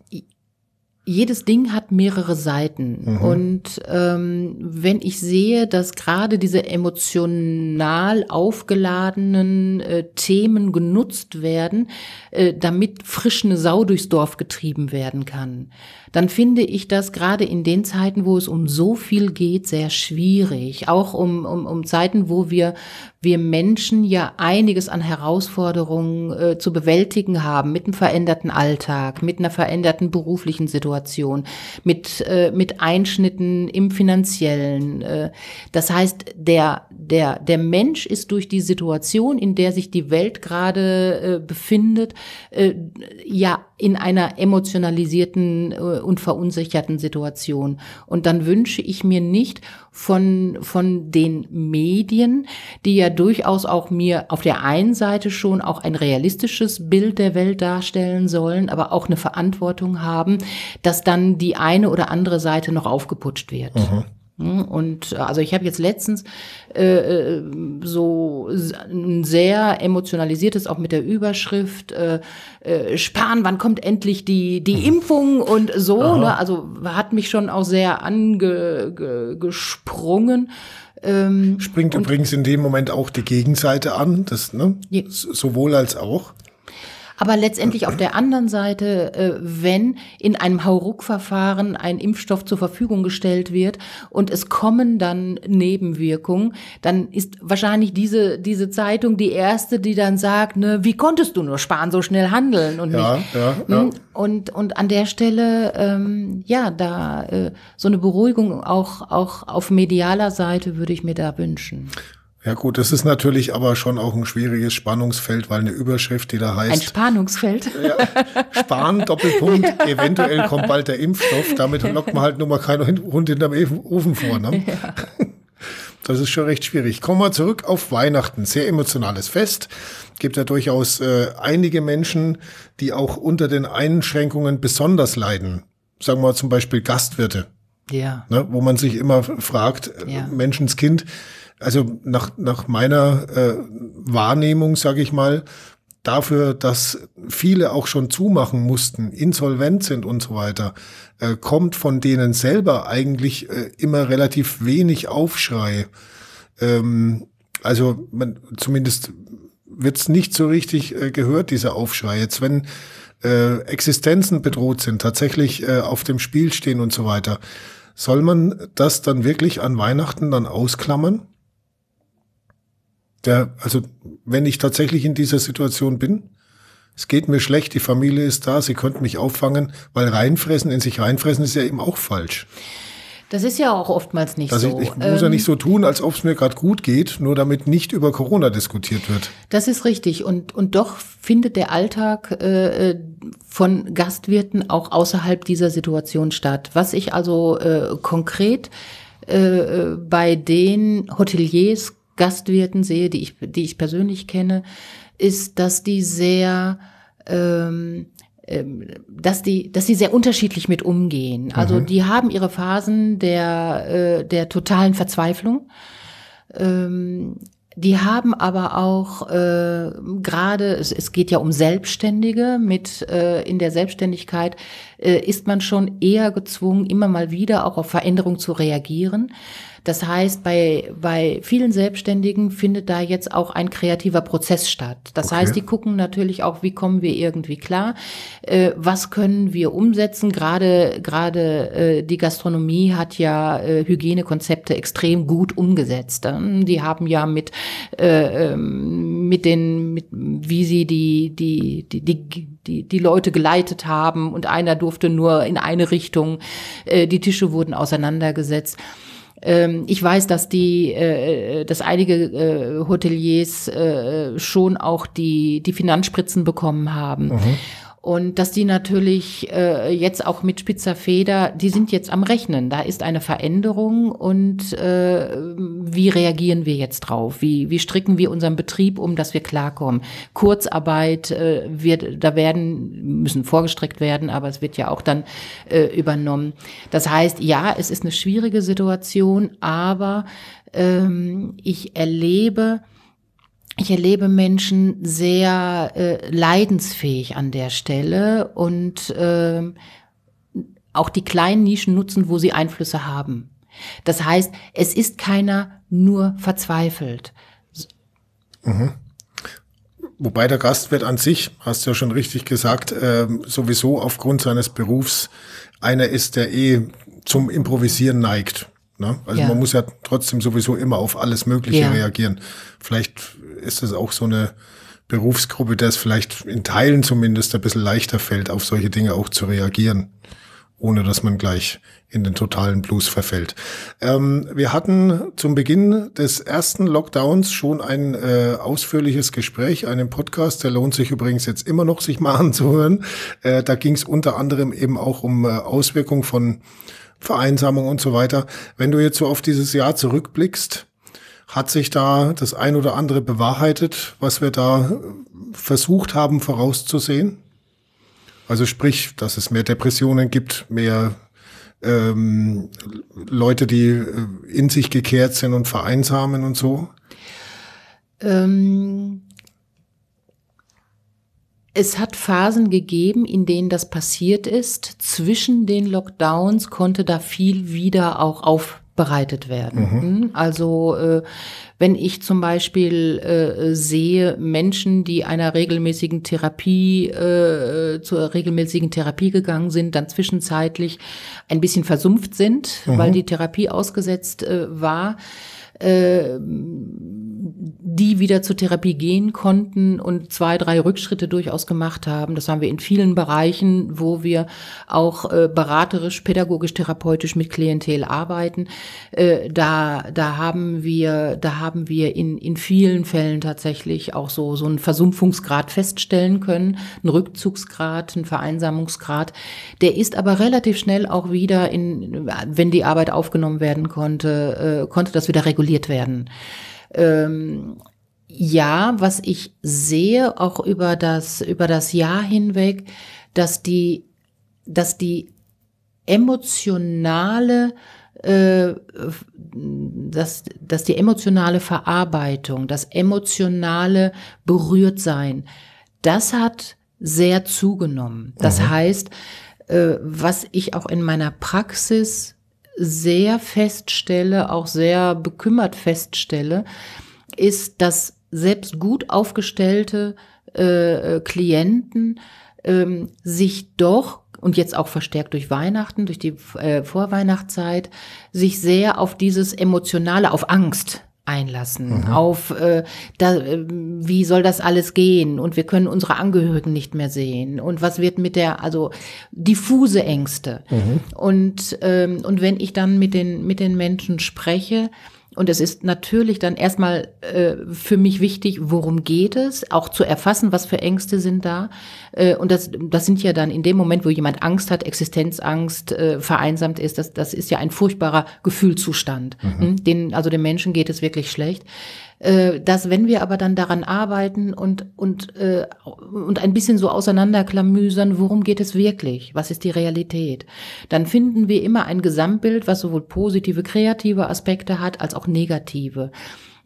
jedes Ding hat mehrere Seiten. Mhm. Und ähm, wenn ich sehe, dass gerade diese emotional aufgeladenen äh, Themen genutzt werden, äh, damit frisch eine Sau durchs Dorf getrieben werden kann, dann finde ich das gerade in den Zeiten, wo es um so viel geht, sehr schwierig. Auch um, um, um Zeiten, wo wir, wir Menschen ja einiges an Herausforderungen äh, zu bewältigen haben, mit einem veränderten Alltag, mit einer veränderten beruflichen Situation Situation, mit, äh, mit Einschnitten im finanziellen. Äh, das heißt, der, der, der Mensch ist durch die Situation, in der sich die Welt gerade äh, befindet, äh, ja in einer emotionalisierten äh, und verunsicherten Situation. Und dann wünsche ich mir nicht von, von den Medien, die ja durchaus auch mir auf der einen Seite schon auch ein realistisches Bild der Welt darstellen sollen, aber auch eine Verantwortung haben, dass dann die eine oder andere Seite noch aufgeputscht wird. Mhm. Hm, und äh, also ich habe jetzt letztens äh, äh so ein sehr emotionalisiertes, auch mit der Überschrift, äh, äh, Spahn, wann kommt endlich die, die mhm. Impfung und so. Ne? Also hat mich schon auch sehr angesprungen. Ähm, Springt übrigens in dem Moment auch die Gegenseite an, das ne? sowohl als auch. Aber letztendlich auf der anderen Seite, äh, wenn in einem Hauruck-Verfahren ein Impfstoff zur Verfügung gestellt wird und es kommen dann Nebenwirkungen, dann ist wahrscheinlich diese, diese Zeitung die erste, die dann sagt, ne, wie konntest du nur sparen, so schnell handeln und ja, nicht. Ja, ja. Hm? Und, und an der Stelle, ähm, ja, da äh, so eine Beruhigung auch, auch auf medialer Seite würde ich mir da wünschen. Ja gut, das ist natürlich aber schon auch ein schwieriges Spannungsfeld, weil eine Überschrift, die da heißt. Ein Spannungsfeld. Ja, Sparen, Doppelpunkt, eventuell kommt bald der Impfstoff. Damit lockt man halt nur mal keinen Hund hinterm Ofen vor. Ne? Ja. Das ist schon recht schwierig. Kommen wir zurück auf Weihnachten. Sehr emotionales Fest. Gibt ja durchaus äh, einige Menschen, die auch unter den Einschränkungen besonders leiden. Sagen wir zum Beispiel Gastwirte. Ja. Ne, wo man sich immer fragt, ja. Menschenskind, also nach, nach meiner äh, Wahrnehmung, sage ich mal, dafür, dass viele auch schon zumachen mussten, insolvent sind und so weiter, äh, kommt von denen selber eigentlich äh, immer relativ wenig Aufschrei. Ähm, also man, zumindest wird's nicht so richtig äh, gehört, dieser Aufschrei. Jetzt, wenn äh, Existenzen bedroht sind, tatsächlich äh, auf dem Spiel stehen und so weiter, soll man das dann wirklich an Weihnachten dann ausklammern? Der, also wenn ich tatsächlich in dieser Situation bin, es geht mir schlecht, die Familie ist da, sie könnten mich auffangen, weil reinfressen, in sich reinfressen ist ja eben auch falsch. Das ist ja auch oftmals nicht also so. Ich, ich muss ähm, ja nicht so tun, als ob es mir gerade gut geht, nur damit nicht über Corona diskutiert wird. Das ist richtig. Und, und doch findet der Alltag äh, äh von Gastwirten auch außerhalb dieser Situation statt. Was ich also äh, konkret äh, äh bei den Hoteliers Gastwirten sehe, die ich, die ich persönlich kenne, ist, dass die sehr ähm, ähm, dass die, dass die sehr unterschiedlich mit umgehen. Also mhm. die haben ihre Phasen der, äh, der totalen Verzweiflung. Ähm, die haben aber auch äh, gerade, es, es geht ja um Selbstständige, mit äh, in der Selbstständigkeit äh, ist man schon eher gezwungen, immer mal wieder auch auf Veränderungen zu reagieren. Das heißt, bei, bei vielen Selbstständigen findet da jetzt auch ein kreativer Prozess statt. Das okay. heißt, die gucken natürlich auch, wie kommen wir irgendwie klar, äh, was können wir umsetzen. Gerade, gerade äh, die Gastronomie hat ja äh, Hygienekonzepte extrem gut umgesetzt. Ähm, die haben ja mit, äh, ähm, mit den, mit, wie sie die, die, die, die die, die Leute geleitet haben und einer durfte nur in eine Richtung. Äh, die Tische wurden auseinandergesetzt. Ähm, ich weiß, dass die, äh, dass einige äh, Hoteliers äh, schon auch die, die Finanzspritzen bekommen haben. Mhm. Und dass die natürlich äh, jetzt auch mit spitzer Feder, die sind jetzt am Rechnen. Da ist eine Veränderung und äh, wie reagieren wir jetzt drauf? Wie, wie stricken wir unseren Betrieb um, dass wir klarkommen? Kurzarbeit äh, wird, da werden, müssen vorgestrickt werden, aber es wird ja auch dann äh, übernommen. Das heißt, ja, es ist eine schwierige Situation, aber ähm, ich erlebe, ich erlebe Menschen sehr äh, leidensfähig an der Stelle und äh, auch die kleinen Nischen nutzen, wo sie Einflüsse haben. Das heißt, es ist keiner nur verzweifelt. Mhm. Wobei der Gastwirt an sich, hast du ja schon richtig gesagt, äh, sowieso aufgrund seines Berufs einer ist, der eh zum Improvisieren neigt. Ne? Also ja. man muss ja trotzdem sowieso immer auf alles Mögliche ja. reagieren. Vielleicht ist es auch so eine Berufsgruppe, der es vielleicht in Teilen zumindest ein bisschen leichter fällt, auf solche Dinge auch zu reagieren. ohne dass man gleich in den totalen Blues verfällt. Ähm, wir hatten zum Beginn des ersten Lockdowns schon ein äh, ausführliches Gespräch, einen Podcast, der lohnt sich übrigens jetzt immer noch, sich mal anzuhören. Äh, da ging es unter anderem eben auch um äh, Auswirkungen von Vereinsamung und so weiter. Wenn du jetzt so auf dieses Jahr zurückblickst, hat sich da das ein oder andere bewahrheitet, was wir da versucht haben vorauszusehen? Also sprich, dass es mehr Depressionen gibt, mehr ähm, Leute, die äh, in sich gekehrt sind und vereinsamen und so? Ähm, es hat Phasen gegeben, in denen das passiert ist. Zwischen den Lockdowns konnte da viel wieder auch aufbereitet werden. Mhm. Hm? Also äh, wenn ich zum Beispiel äh, sehe Menschen, die einer regelmäßigen Therapie, äh, zur regelmäßigen Therapie gegangen sind, dann zwischenzeitlich ein bisschen versumpft sind, mhm. weil die Therapie ausgesetzt äh, war, äh, die wieder zur Therapie gehen konnten und zwei, drei Rückschritte durchaus gemacht haben. Das haben wir in vielen Bereichen, wo wir auch äh, beraterisch, pädagogisch, therapeutisch mit Klientel arbeiten. Äh, da, da haben wir, da haben wir in, in vielen Fällen tatsächlich auch so, so einen Versumpfungsgrad feststellen können, einen Rückzugsgrad, einen Vereinsamungsgrad. Der ist aber relativ schnell auch wieder in, wenn die Arbeit aufgenommen werden konnte, äh, konnte das wieder reguliert werden. Ähm, ja, was ich sehe, auch über das, über das Jahr hinweg, dass die, dass die emotionale, äh, dass, dass die emotionale Verarbeitung, das emotionale Berührtsein, das hat sehr zugenommen. Das mhm. heißt, äh, was ich auch in meiner Praxis sehr feststelle, auch sehr bekümmert feststelle, ist, dass selbst gut aufgestellte äh, Klienten ähm, sich doch und jetzt auch verstärkt durch Weihnachten, durch die äh, Vorweihnachtszeit, sich sehr auf dieses Emotionale, auf Angst einlassen, mhm. auf äh, da, äh, wie soll das alles gehen und wir können unsere Angehörigen nicht mehr sehen und was wird mit der, also diffuse Ängste. Mhm. Und, ähm, und wenn ich dann mit den, mit den Menschen spreche, und es ist natürlich dann erstmal äh, für mich wichtig, worum geht es, auch zu erfassen, was für Ängste sind da. Äh, und das, das sind ja dann in dem Moment, wo jemand Angst hat, Existenzangst, äh, vereinsamt ist, das, das ist ja ein furchtbarer Gefühlszustand. Mhm. Hm? Den, also den Menschen geht es wirklich schlecht äh, dass wenn wir aber dann daran arbeiten und, und, äh, und ein bisschen so auseinanderklamüsern, worum geht es wirklich? Was ist die Realität? Dann finden wir immer ein Gesamtbild, was sowohl positive, kreative Aspekte hat, als auch negative.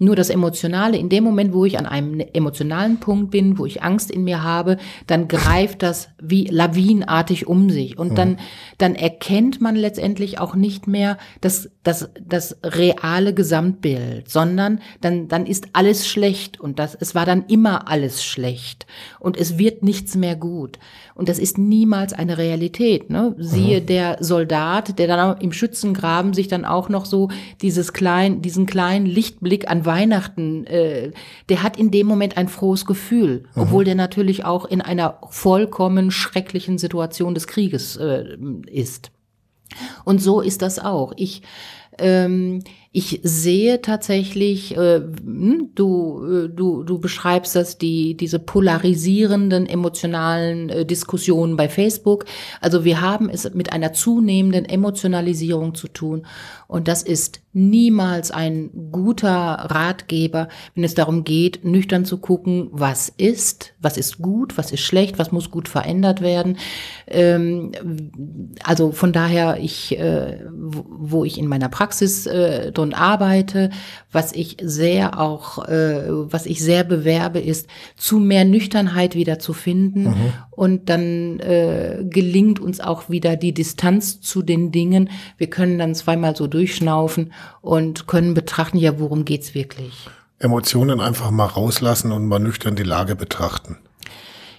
Nur das Emotionale, in dem Moment, wo ich an einem emotionalen Punkt bin, wo ich Angst in mir habe, dann greift das wie lawinartig um sich. Und dann, dann erkennt man letztendlich auch nicht mehr das, das, das reale Gesamtbild, sondern dann, dann ist alles schlecht und das, es war dann immer alles schlecht und es wird nichts mehr gut. Und das ist niemals eine Realität. Ne? Siehe mhm. der Soldat, der dann im Schützengraben sich dann auch noch so dieses klein, diesen kleinen Lichtblick an Weihnachten, äh, der hat in dem Moment ein frohes Gefühl, mhm. obwohl der natürlich auch in einer vollkommen schrecklichen Situation des Krieges äh, ist. Und so ist das auch. Ich ähm, ich sehe tatsächlich, äh, hm, du, äh, du, du beschreibst das, die, diese polarisierenden emotionalen äh, Diskussionen bei Facebook. Also wir haben es mit einer zunehmenden Emotionalisierung zu tun. Und das ist niemals ein guter Ratgeber, wenn es darum geht, nüchtern zu gucken, was ist, was ist gut, was ist schlecht, was muss gut verändert werden. Ähm, also von daher, ich, äh, wo ich in meiner Praxis äh, drin arbeite, was ich sehr auch, äh, was ich sehr bewerbe, ist, zu mehr Nüchternheit wieder zu finden. Mhm. Und dann äh, gelingt uns auch wieder die Distanz zu den Dingen. Wir können dann zweimal so durchschnaufen und können betrachten, ja, worum geht's wirklich? Emotionen einfach mal rauslassen und mal nüchtern die Lage betrachten.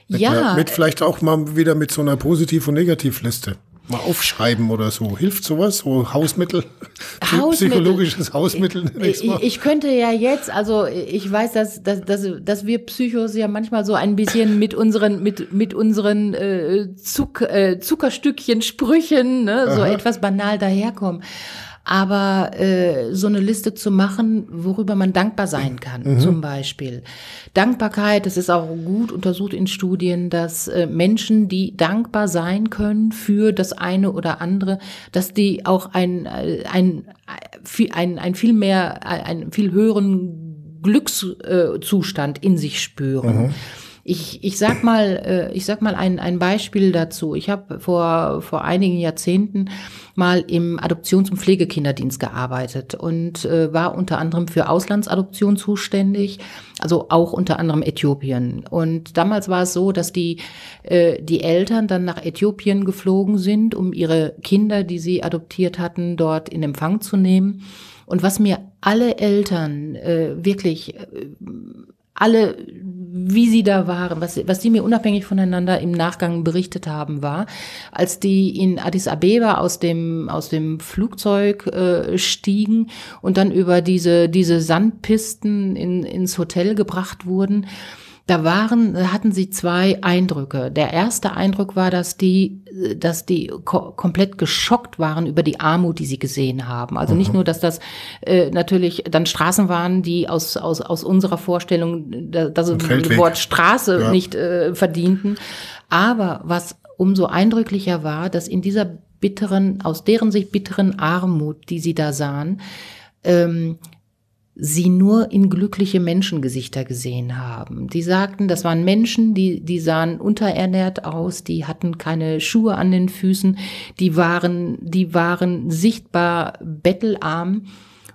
Mit ja. Einer, mit vielleicht auch mal wieder mit so einer Positiv- und Negativliste. Mal aufschreiben oder so. Hilft sowas? So Hausmittel? Hausmittel. Psychologisches Hausmittel? Ich, ich, könnte ja jetzt, also ich weiß, dass, dass, dass, dass wir Psychos ja manchmal so ein bisschen mit unseren, mit, mit unseren äh, Zuck, äh, Zuckerstückchen, Sprüchen, ne, so etwas banal daherkommen aber äh, so eine Liste zu machen, worüber man dankbar sein kann, mhm. zum Beispiel. Dankbarkeit, das ist auch gut untersucht in Studien, dass äh, Menschen, die dankbar sein können für das eine oder andere, dass die auch ein, äh, ein, ein, ein, ein viel mehr, ein viel höheren Glückszustand in sich spüren. Mhm. Ich, ich sag mal, äh, ich sag mal ein, ein Beispiel dazu. Ich habe vor, vor einigen Jahrzehnten mal im Adoptions- und Pflegekinderdienst gearbeitet und äh, war unter anderem für Auslandsadoption zuständig, also auch unter anderem Äthiopien. Und damals war es so, dass die, äh, die Eltern dann nach Äthiopien geflogen sind, um ihre Kinder, die sie adoptiert hatten, dort in Empfang zu nehmen. Und was mir alle Eltern äh, wirklich äh, alle, wie sie da waren, was, was die mir unabhängig voneinander im Nachgang berichtet haben, war, als die in Addis Abeba aus dem, aus dem Flugzeug äh, stiegen und dann über diese, diese Sandpisten in, ins Hotel gebracht wurden, da waren, hatten sie zwei Eindrücke. Der erste Eindruck war, dass die, dass die ko komplett geschockt waren über die Armut, die sie gesehen haben. Also mhm. nicht nur, dass das äh, natürlich dann Straßen waren, die aus, aus, aus unserer Vorstellung, das Wort Straße ja. nicht äh, verdienten. Aber was umso eindrücklicher war, dass in dieser bitteren, aus deren Sicht bitteren Armut, die sie da sahen, ähm, sie nur in glückliche Menschengesichter gesehen haben. Die sagten, das waren Menschen, die, die sahen unterernährt aus, die hatten keine Schuhe an den Füßen, die waren, die waren sichtbar bettelarm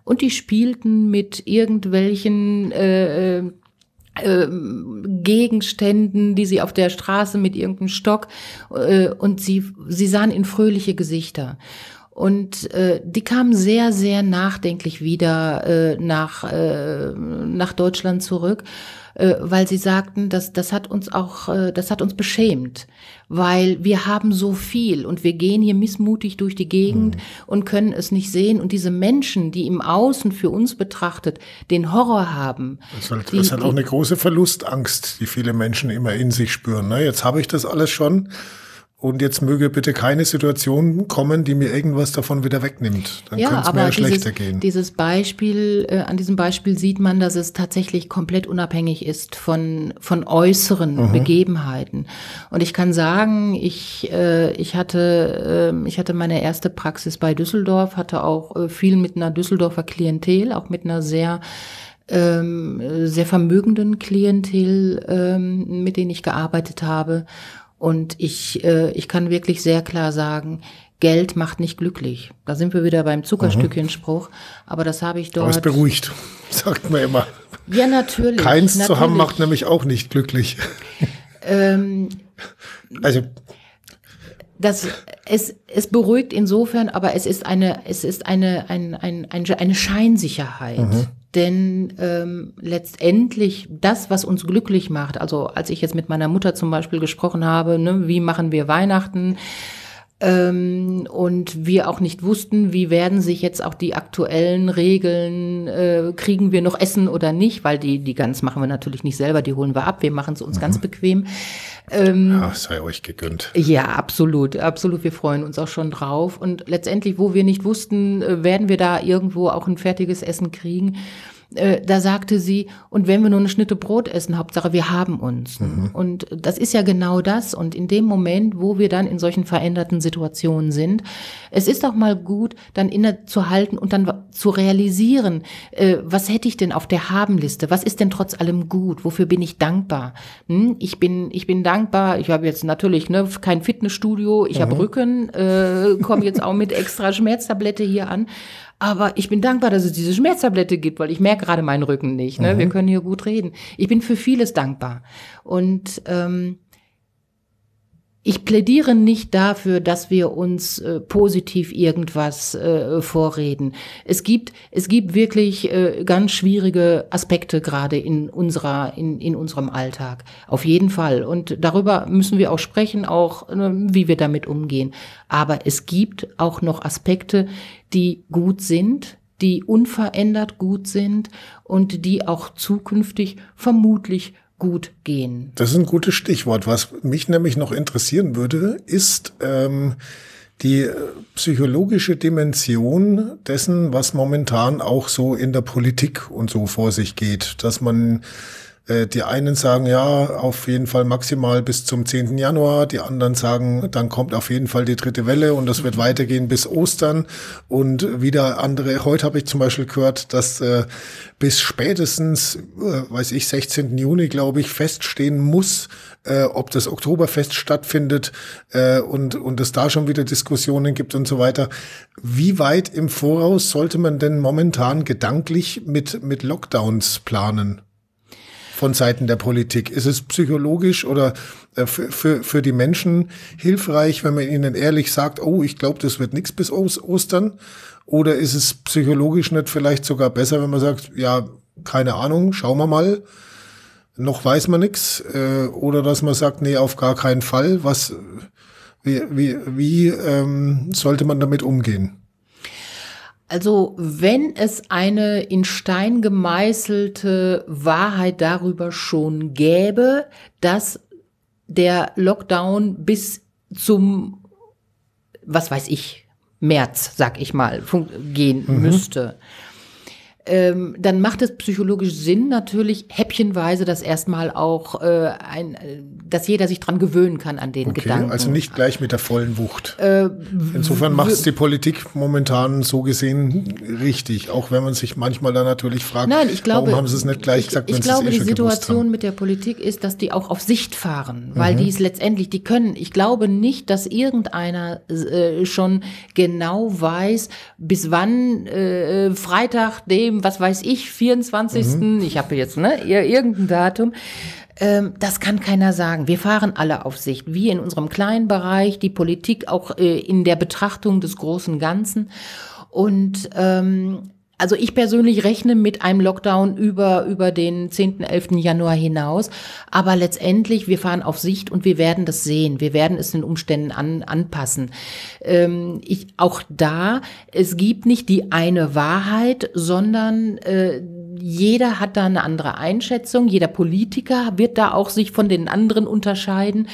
und die spielten mit irgendwelchen äh, äh, Gegenständen, die sie auf der Straße mit irgendeinem Stock äh, und sie, sie sahen in fröhliche Gesichter. Und äh, die kamen sehr, sehr nachdenklich wieder äh, nach, äh, nach Deutschland zurück, äh, weil sie sagten, dass das hat uns auch, äh, das hat uns beschämt, weil wir haben so viel und wir gehen hier missmutig durch die Gegend mhm. und können es nicht sehen. Und diese Menschen, die im Außen für uns betrachtet den Horror haben. Das ist halt, die, das ist halt auch eine große Verlustangst, die viele Menschen immer in sich spüren. Ne? Jetzt habe ich das alles schon und jetzt möge bitte keine Situation kommen, die mir irgendwas davon wieder wegnimmt. Dann ja, könnte es mir ja schlechter gehen. Dieses Beispiel, äh, an diesem Beispiel sieht man, dass es tatsächlich komplett unabhängig ist von, von äußeren mhm. Begebenheiten. Und ich kann sagen, ich, äh, ich, hatte, äh, ich hatte meine erste Praxis bei Düsseldorf, hatte auch äh, viel mit einer Düsseldorfer Klientel, auch mit einer sehr ähm, sehr vermögenden Klientel, ähm, mit denen ich gearbeitet habe. Und ich, äh, ich kann wirklich sehr klar sagen, Geld macht nicht glücklich. Da sind wir wieder beim Zuckerstückchen-Spruch. Aber das habe ich dort. Aber es beruhigt, sagt man immer. Ja, natürlich. Keins natürlich. zu haben macht nämlich auch nicht glücklich. Ähm, also. Das, es, es beruhigt insofern, aber es ist eine, es ist eine, ein, ein, ein, eine Scheinsicherheit. Mhm. Denn ähm, letztendlich das, was uns glücklich macht, also als ich jetzt mit meiner Mutter zum Beispiel gesprochen habe, ne, wie machen wir Weihnachten, ähm, und wir auch nicht wussten, wie werden sich jetzt auch die aktuellen Regeln, äh, kriegen wir noch Essen oder nicht, weil die, die Gans machen wir natürlich nicht selber, die holen wir ab, wir machen es uns mhm. ganz bequem. Ähm, ja, sei euch gegönnt. Ja, absolut, absolut, wir freuen uns auch schon drauf. Und letztendlich, wo wir nicht wussten, äh, werden wir da irgendwo auch ein fertiges Essen kriegen, äh, da sagte sie, und wenn wir nur eine Schnitte Brot essen, Hauptsache wir haben uns. Mhm. Und das ist ja genau das. Und in dem Moment, wo wir dann in solchen veränderten Situationen sind, es ist auch mal gut, dann innezuhalten und dann zu realisieren, äh, was hätte ich denn auf der Habenliste? Was ist denn trotz allem gut? Wofür bin ich dankbar? Hm? Ich bin, ich bin dankbar. Ich habe jetzt natürlich ne, kein Fitnessstudio, ich mhm. habe Rücken, äh, komme jetzt auch mit extra Schmerztablette hier an. Aber ich bin dankbar, dass es diese Schmerztablette gibt, weil ich merke gerade meinen Rücken nicht. Ne? Mhm. Wir können hier gut reden. Ich bin für vieles dankbar. Und ähm, ich plädiere nicht dafür, dass wir uns äh, positiv irgendwas äh, vorreden. Es gibt, es gibt wirklich äh, ganz schwierige Aspekte gerade in unserer, in, in unserem Alltag. Auf jeden Fall. Und darüber müssen wir auch sprechen, auch äh, wie wir damit umgehen. Aber es gibt auch noch Aspekte, die gut sind, die unverändert gut sind und die auch zukünftig vermutlich gut gehen. Das ist ein gutes Stichwort. Was mich nämlich noch interessieren würde, ist ähm, die äh, psychologische Dimension dessen, was momentan auch so in der Politik und so vor sich geht, dass man äh, die einen sagen, ja, auf jeden Fall maximal bis zum 10. Januar. Die anderen sagen, dann kommt auf jeden Fall die dritte Welle und das wird weitergehen bis Ostern. Und wieder andere, heute habe ich zum Beispiel gehört, dass äh, bis spätestens, äh, weiß ich, 16. Juni, glaube ich, feststehen muss, äh, ob das Oktoberfest stattfindet äh, und, und es da schon wieder Diskussionen gibt und so weiter. Wie weit im Voraus sollte man denn momentan gedanklich mit, mit Lockdowns planen? Von Seiten der Politik? Ist es psychologisch oder äh, für, für, für die Menschen hilfreich, wenn man ihnen ehrlich sagt, oh, ich glaube, das wird nichts bis Ostern? Oder ist es psychologisch nicht vielleicht sogar besser, wenn man sagt, ja, keine Ahnung, schauen wir mal, noch weiß man nichts? Äh, oder dass man sagt, nee, auf gar keinen Fall. Was, wie, wie, wie ähm, sollte man damit umgehen? Also wenn es eine in Stein gemeißelte Wahrheit darüber schon gäbe, dass der Lockdown bis zum, was weiß ich, März, sag ich mal, gehen mhm. müsste, ähm, dann macht es psychologisch Sinn, natürlich häppchenweise das erstmal auch äh, ein, äh, dass jeder sich dran gewöhnen kann an den okay, Gedanken. Also nicht gleich mit der vollen Wucht. Äh, Insofern macht es die Politik momentan so gesehen richtig, auch wenn man sich manchmal dann natürlich fragt, Nein, ich glaube, warum haben sie es nicht gleich gesagt, wenn sie es eh die Situation mit der Politik ist, dass die auch auf Sicht fahren, weil mhm. die es letztendlich, die können, ich glaube nicht, dass irgendeiner äh, schon genau weiß, bis wann äh, Freitag dem dem, was weiß ich, 24. Mhm. Ich habe jetzt ne, irgendein Datum. Ähm, das kann keiner sagen. Wir fahren alle auf Sicht. Wie in unserem kleinen Bereich, die Politik auch äh, in der Betrachtung des großen Ganzen. Und ähm, also ich persönlich rechne mit einem Lockdown über, über den 10., 11. Januar hinaus. Aber letztendlich, wir fahren auf Sicht und wir werden das sehen. Wir werden es den Umständen an, anpassen. Ähm, ich, auch da, es gibt nicht die eine Wahrheit, sondern äh, jeder hat da eine andere Einschätzung. Jeder Politiker wird da auch sich von den anderen unterscheiden.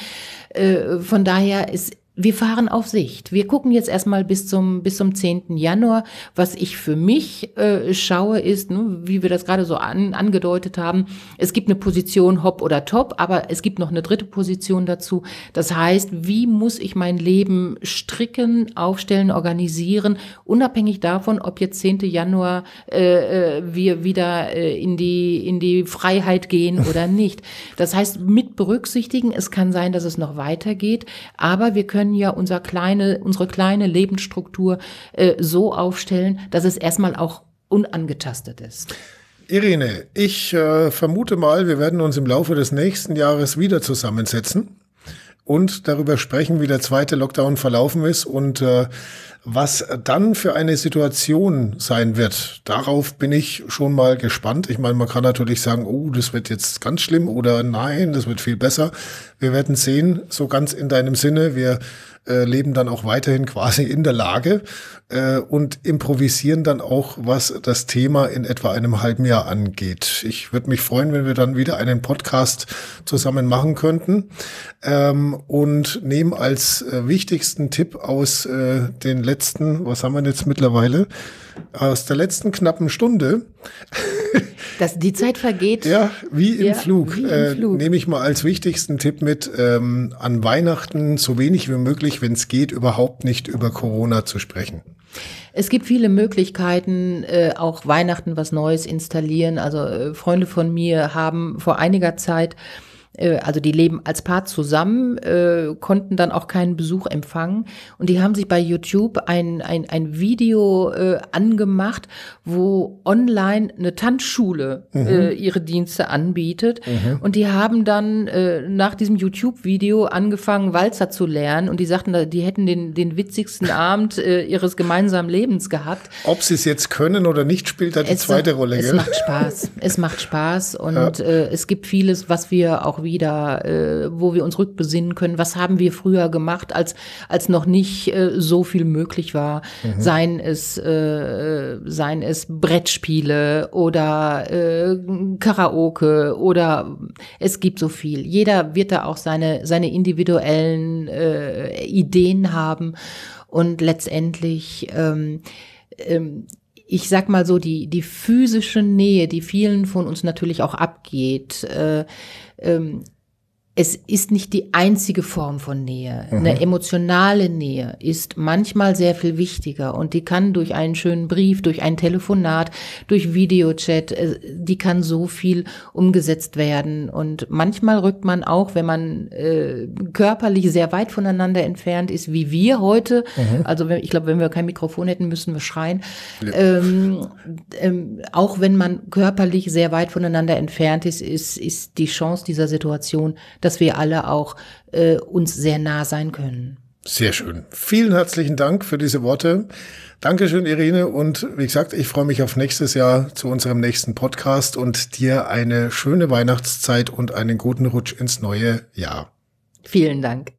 Äh, von daher ist wir fahren auf Sicht. Wir gucken jetzt erstmal bis zum, bis zum 10. Januar. Was ich für mich äh, schaue, ist, ne, wie wir das gerade so an, angedeutet haben, es gibt eine Position Hop oder Top, aber es gibt noch eine dritte Position dazu. Das heißt, wie muss ich mein Leben stricken, aufstellen, organisieren, unabhängig davon, ob jetzt 10. Januar äh, äh, wir wieder äh, in, die, in die Freiheit gehen oder nicht. Das heißt, mit berücksichtigen, es kann sein, dass es noch weitergeht, aber wir können können ja unser kleine, unsere kleine Lebensstruktur äh, so aufstellen, dass es erstmal auch unangetastet ist. Irene, ich äh, vermute mal, wir werden uns im Laufe des nächsten Jahres wieder zusammensetzen und darüber sprechen, wie der zweite Lockdown verlaufen ist und äh, was dann für eine Situation sein wird, darauf bin ich schon mal gespannt. Ich meine, man kann natürlich sagen, oh, das wird jetzt ganz schlimm oder nein, das wird viel besser. Wir werden sehen, so ganz in deinem Sinne. Wir äh, leben dann auch weiterhin quasi in der Lage äh, und improvisieren dann auch, was das Thema in etwa einem halben Jahr angeht. Ich würde mich freuen, wenn wir dann wieder einen Podcast zusammen machen könnten ähm, und nehmen als äh, wichtigsten Tipp aus äh, den letzten, was haben wir jetzt mittlerweile, aus der letzten knappen Stunde. Dass die Zeit vergeht. Ja, wie im ja, Flug. Wie im äh, Flug. Nehme ich mal als wichtigsten Tipp mit, ähm, an Weihnachten so wenig wie möglich, wenn es geht, überhaupt nicht über Corona zu sprechen. Es gibt viele Möglichkeiten, äh, auch Weihnachten was Neues installieren. Also äh, Freunde von mir haben vor einiger Zeit äh, also die leben als Paar zusammen, äh, konnten dann auch keinen Besuch empfangen. Und die haben sich bei YouTube ein, ein, ein Video äh, angemacht, wo online eine Tanzschule mhm. äh, ihre Dienste anbietet. Mhm. Und die haben dann äh, nach diesem YouTube-Video angefangen, Walzer zu lernen. Und die sagten, die hätten den, den witzigsten Abend äh, ihres gemeinsamen Lebens gehabt. Ob sie es jetzt können oder nicht, spielt da die es zweite Rolle. Es macht Spaß. Es macht Spaß. Und ja. äh, es gibt vieles, was wir auch wieder, äh, wo wir uns rückbesinnen können. Was haben wir früher gemacht, als, als noch nicht äh, so viel möglich war? Mhm. Seien es, äh, seien es Brettspiele oder äh, Karaoke oder es gibt so viel. Jeder wird da auch seine, seine individuellen äh, Ideen haben und letztendlich ähm, ähm, ich sag mal so, die, die physische Nähe, die vielen von uns natürlich auch abgeht, äh, ähm, es ist nicht die einzige Form von Nähe. Mhm. Eine emotionale Nähe ist manchmal sehr viel wichtiger und die kann durch einen schönen Brief, durch ein Telefonat, durch Videochat, äh, die kann so viel umgesetzt werden. Und manchmal rückt man auch, wenn man äh, körperlich sehr weit voneinander entfernt ist, wie wir heute, mhm. also ich glaube, wenn wir kein Mikrofon hätten, müssen wir schreien, ja. ähm, ähm, auch wenn man körperlich sehr weit voneinander entfernt ist, ist, ist die Chance dieser Situation, dass wir alle auch äh, uns sehr nah sein können. Sehr schön. Vielen herzlichen Dank für diese Worte. Dankeschön, Irene. Und wie gesagt, ich freue mich auf nächstes Jahr zu unserem nächsten Podcast und dir eine schöne Weihnachtszeit und einen guten Rutsch ins neue Jahr. Vielen Dank.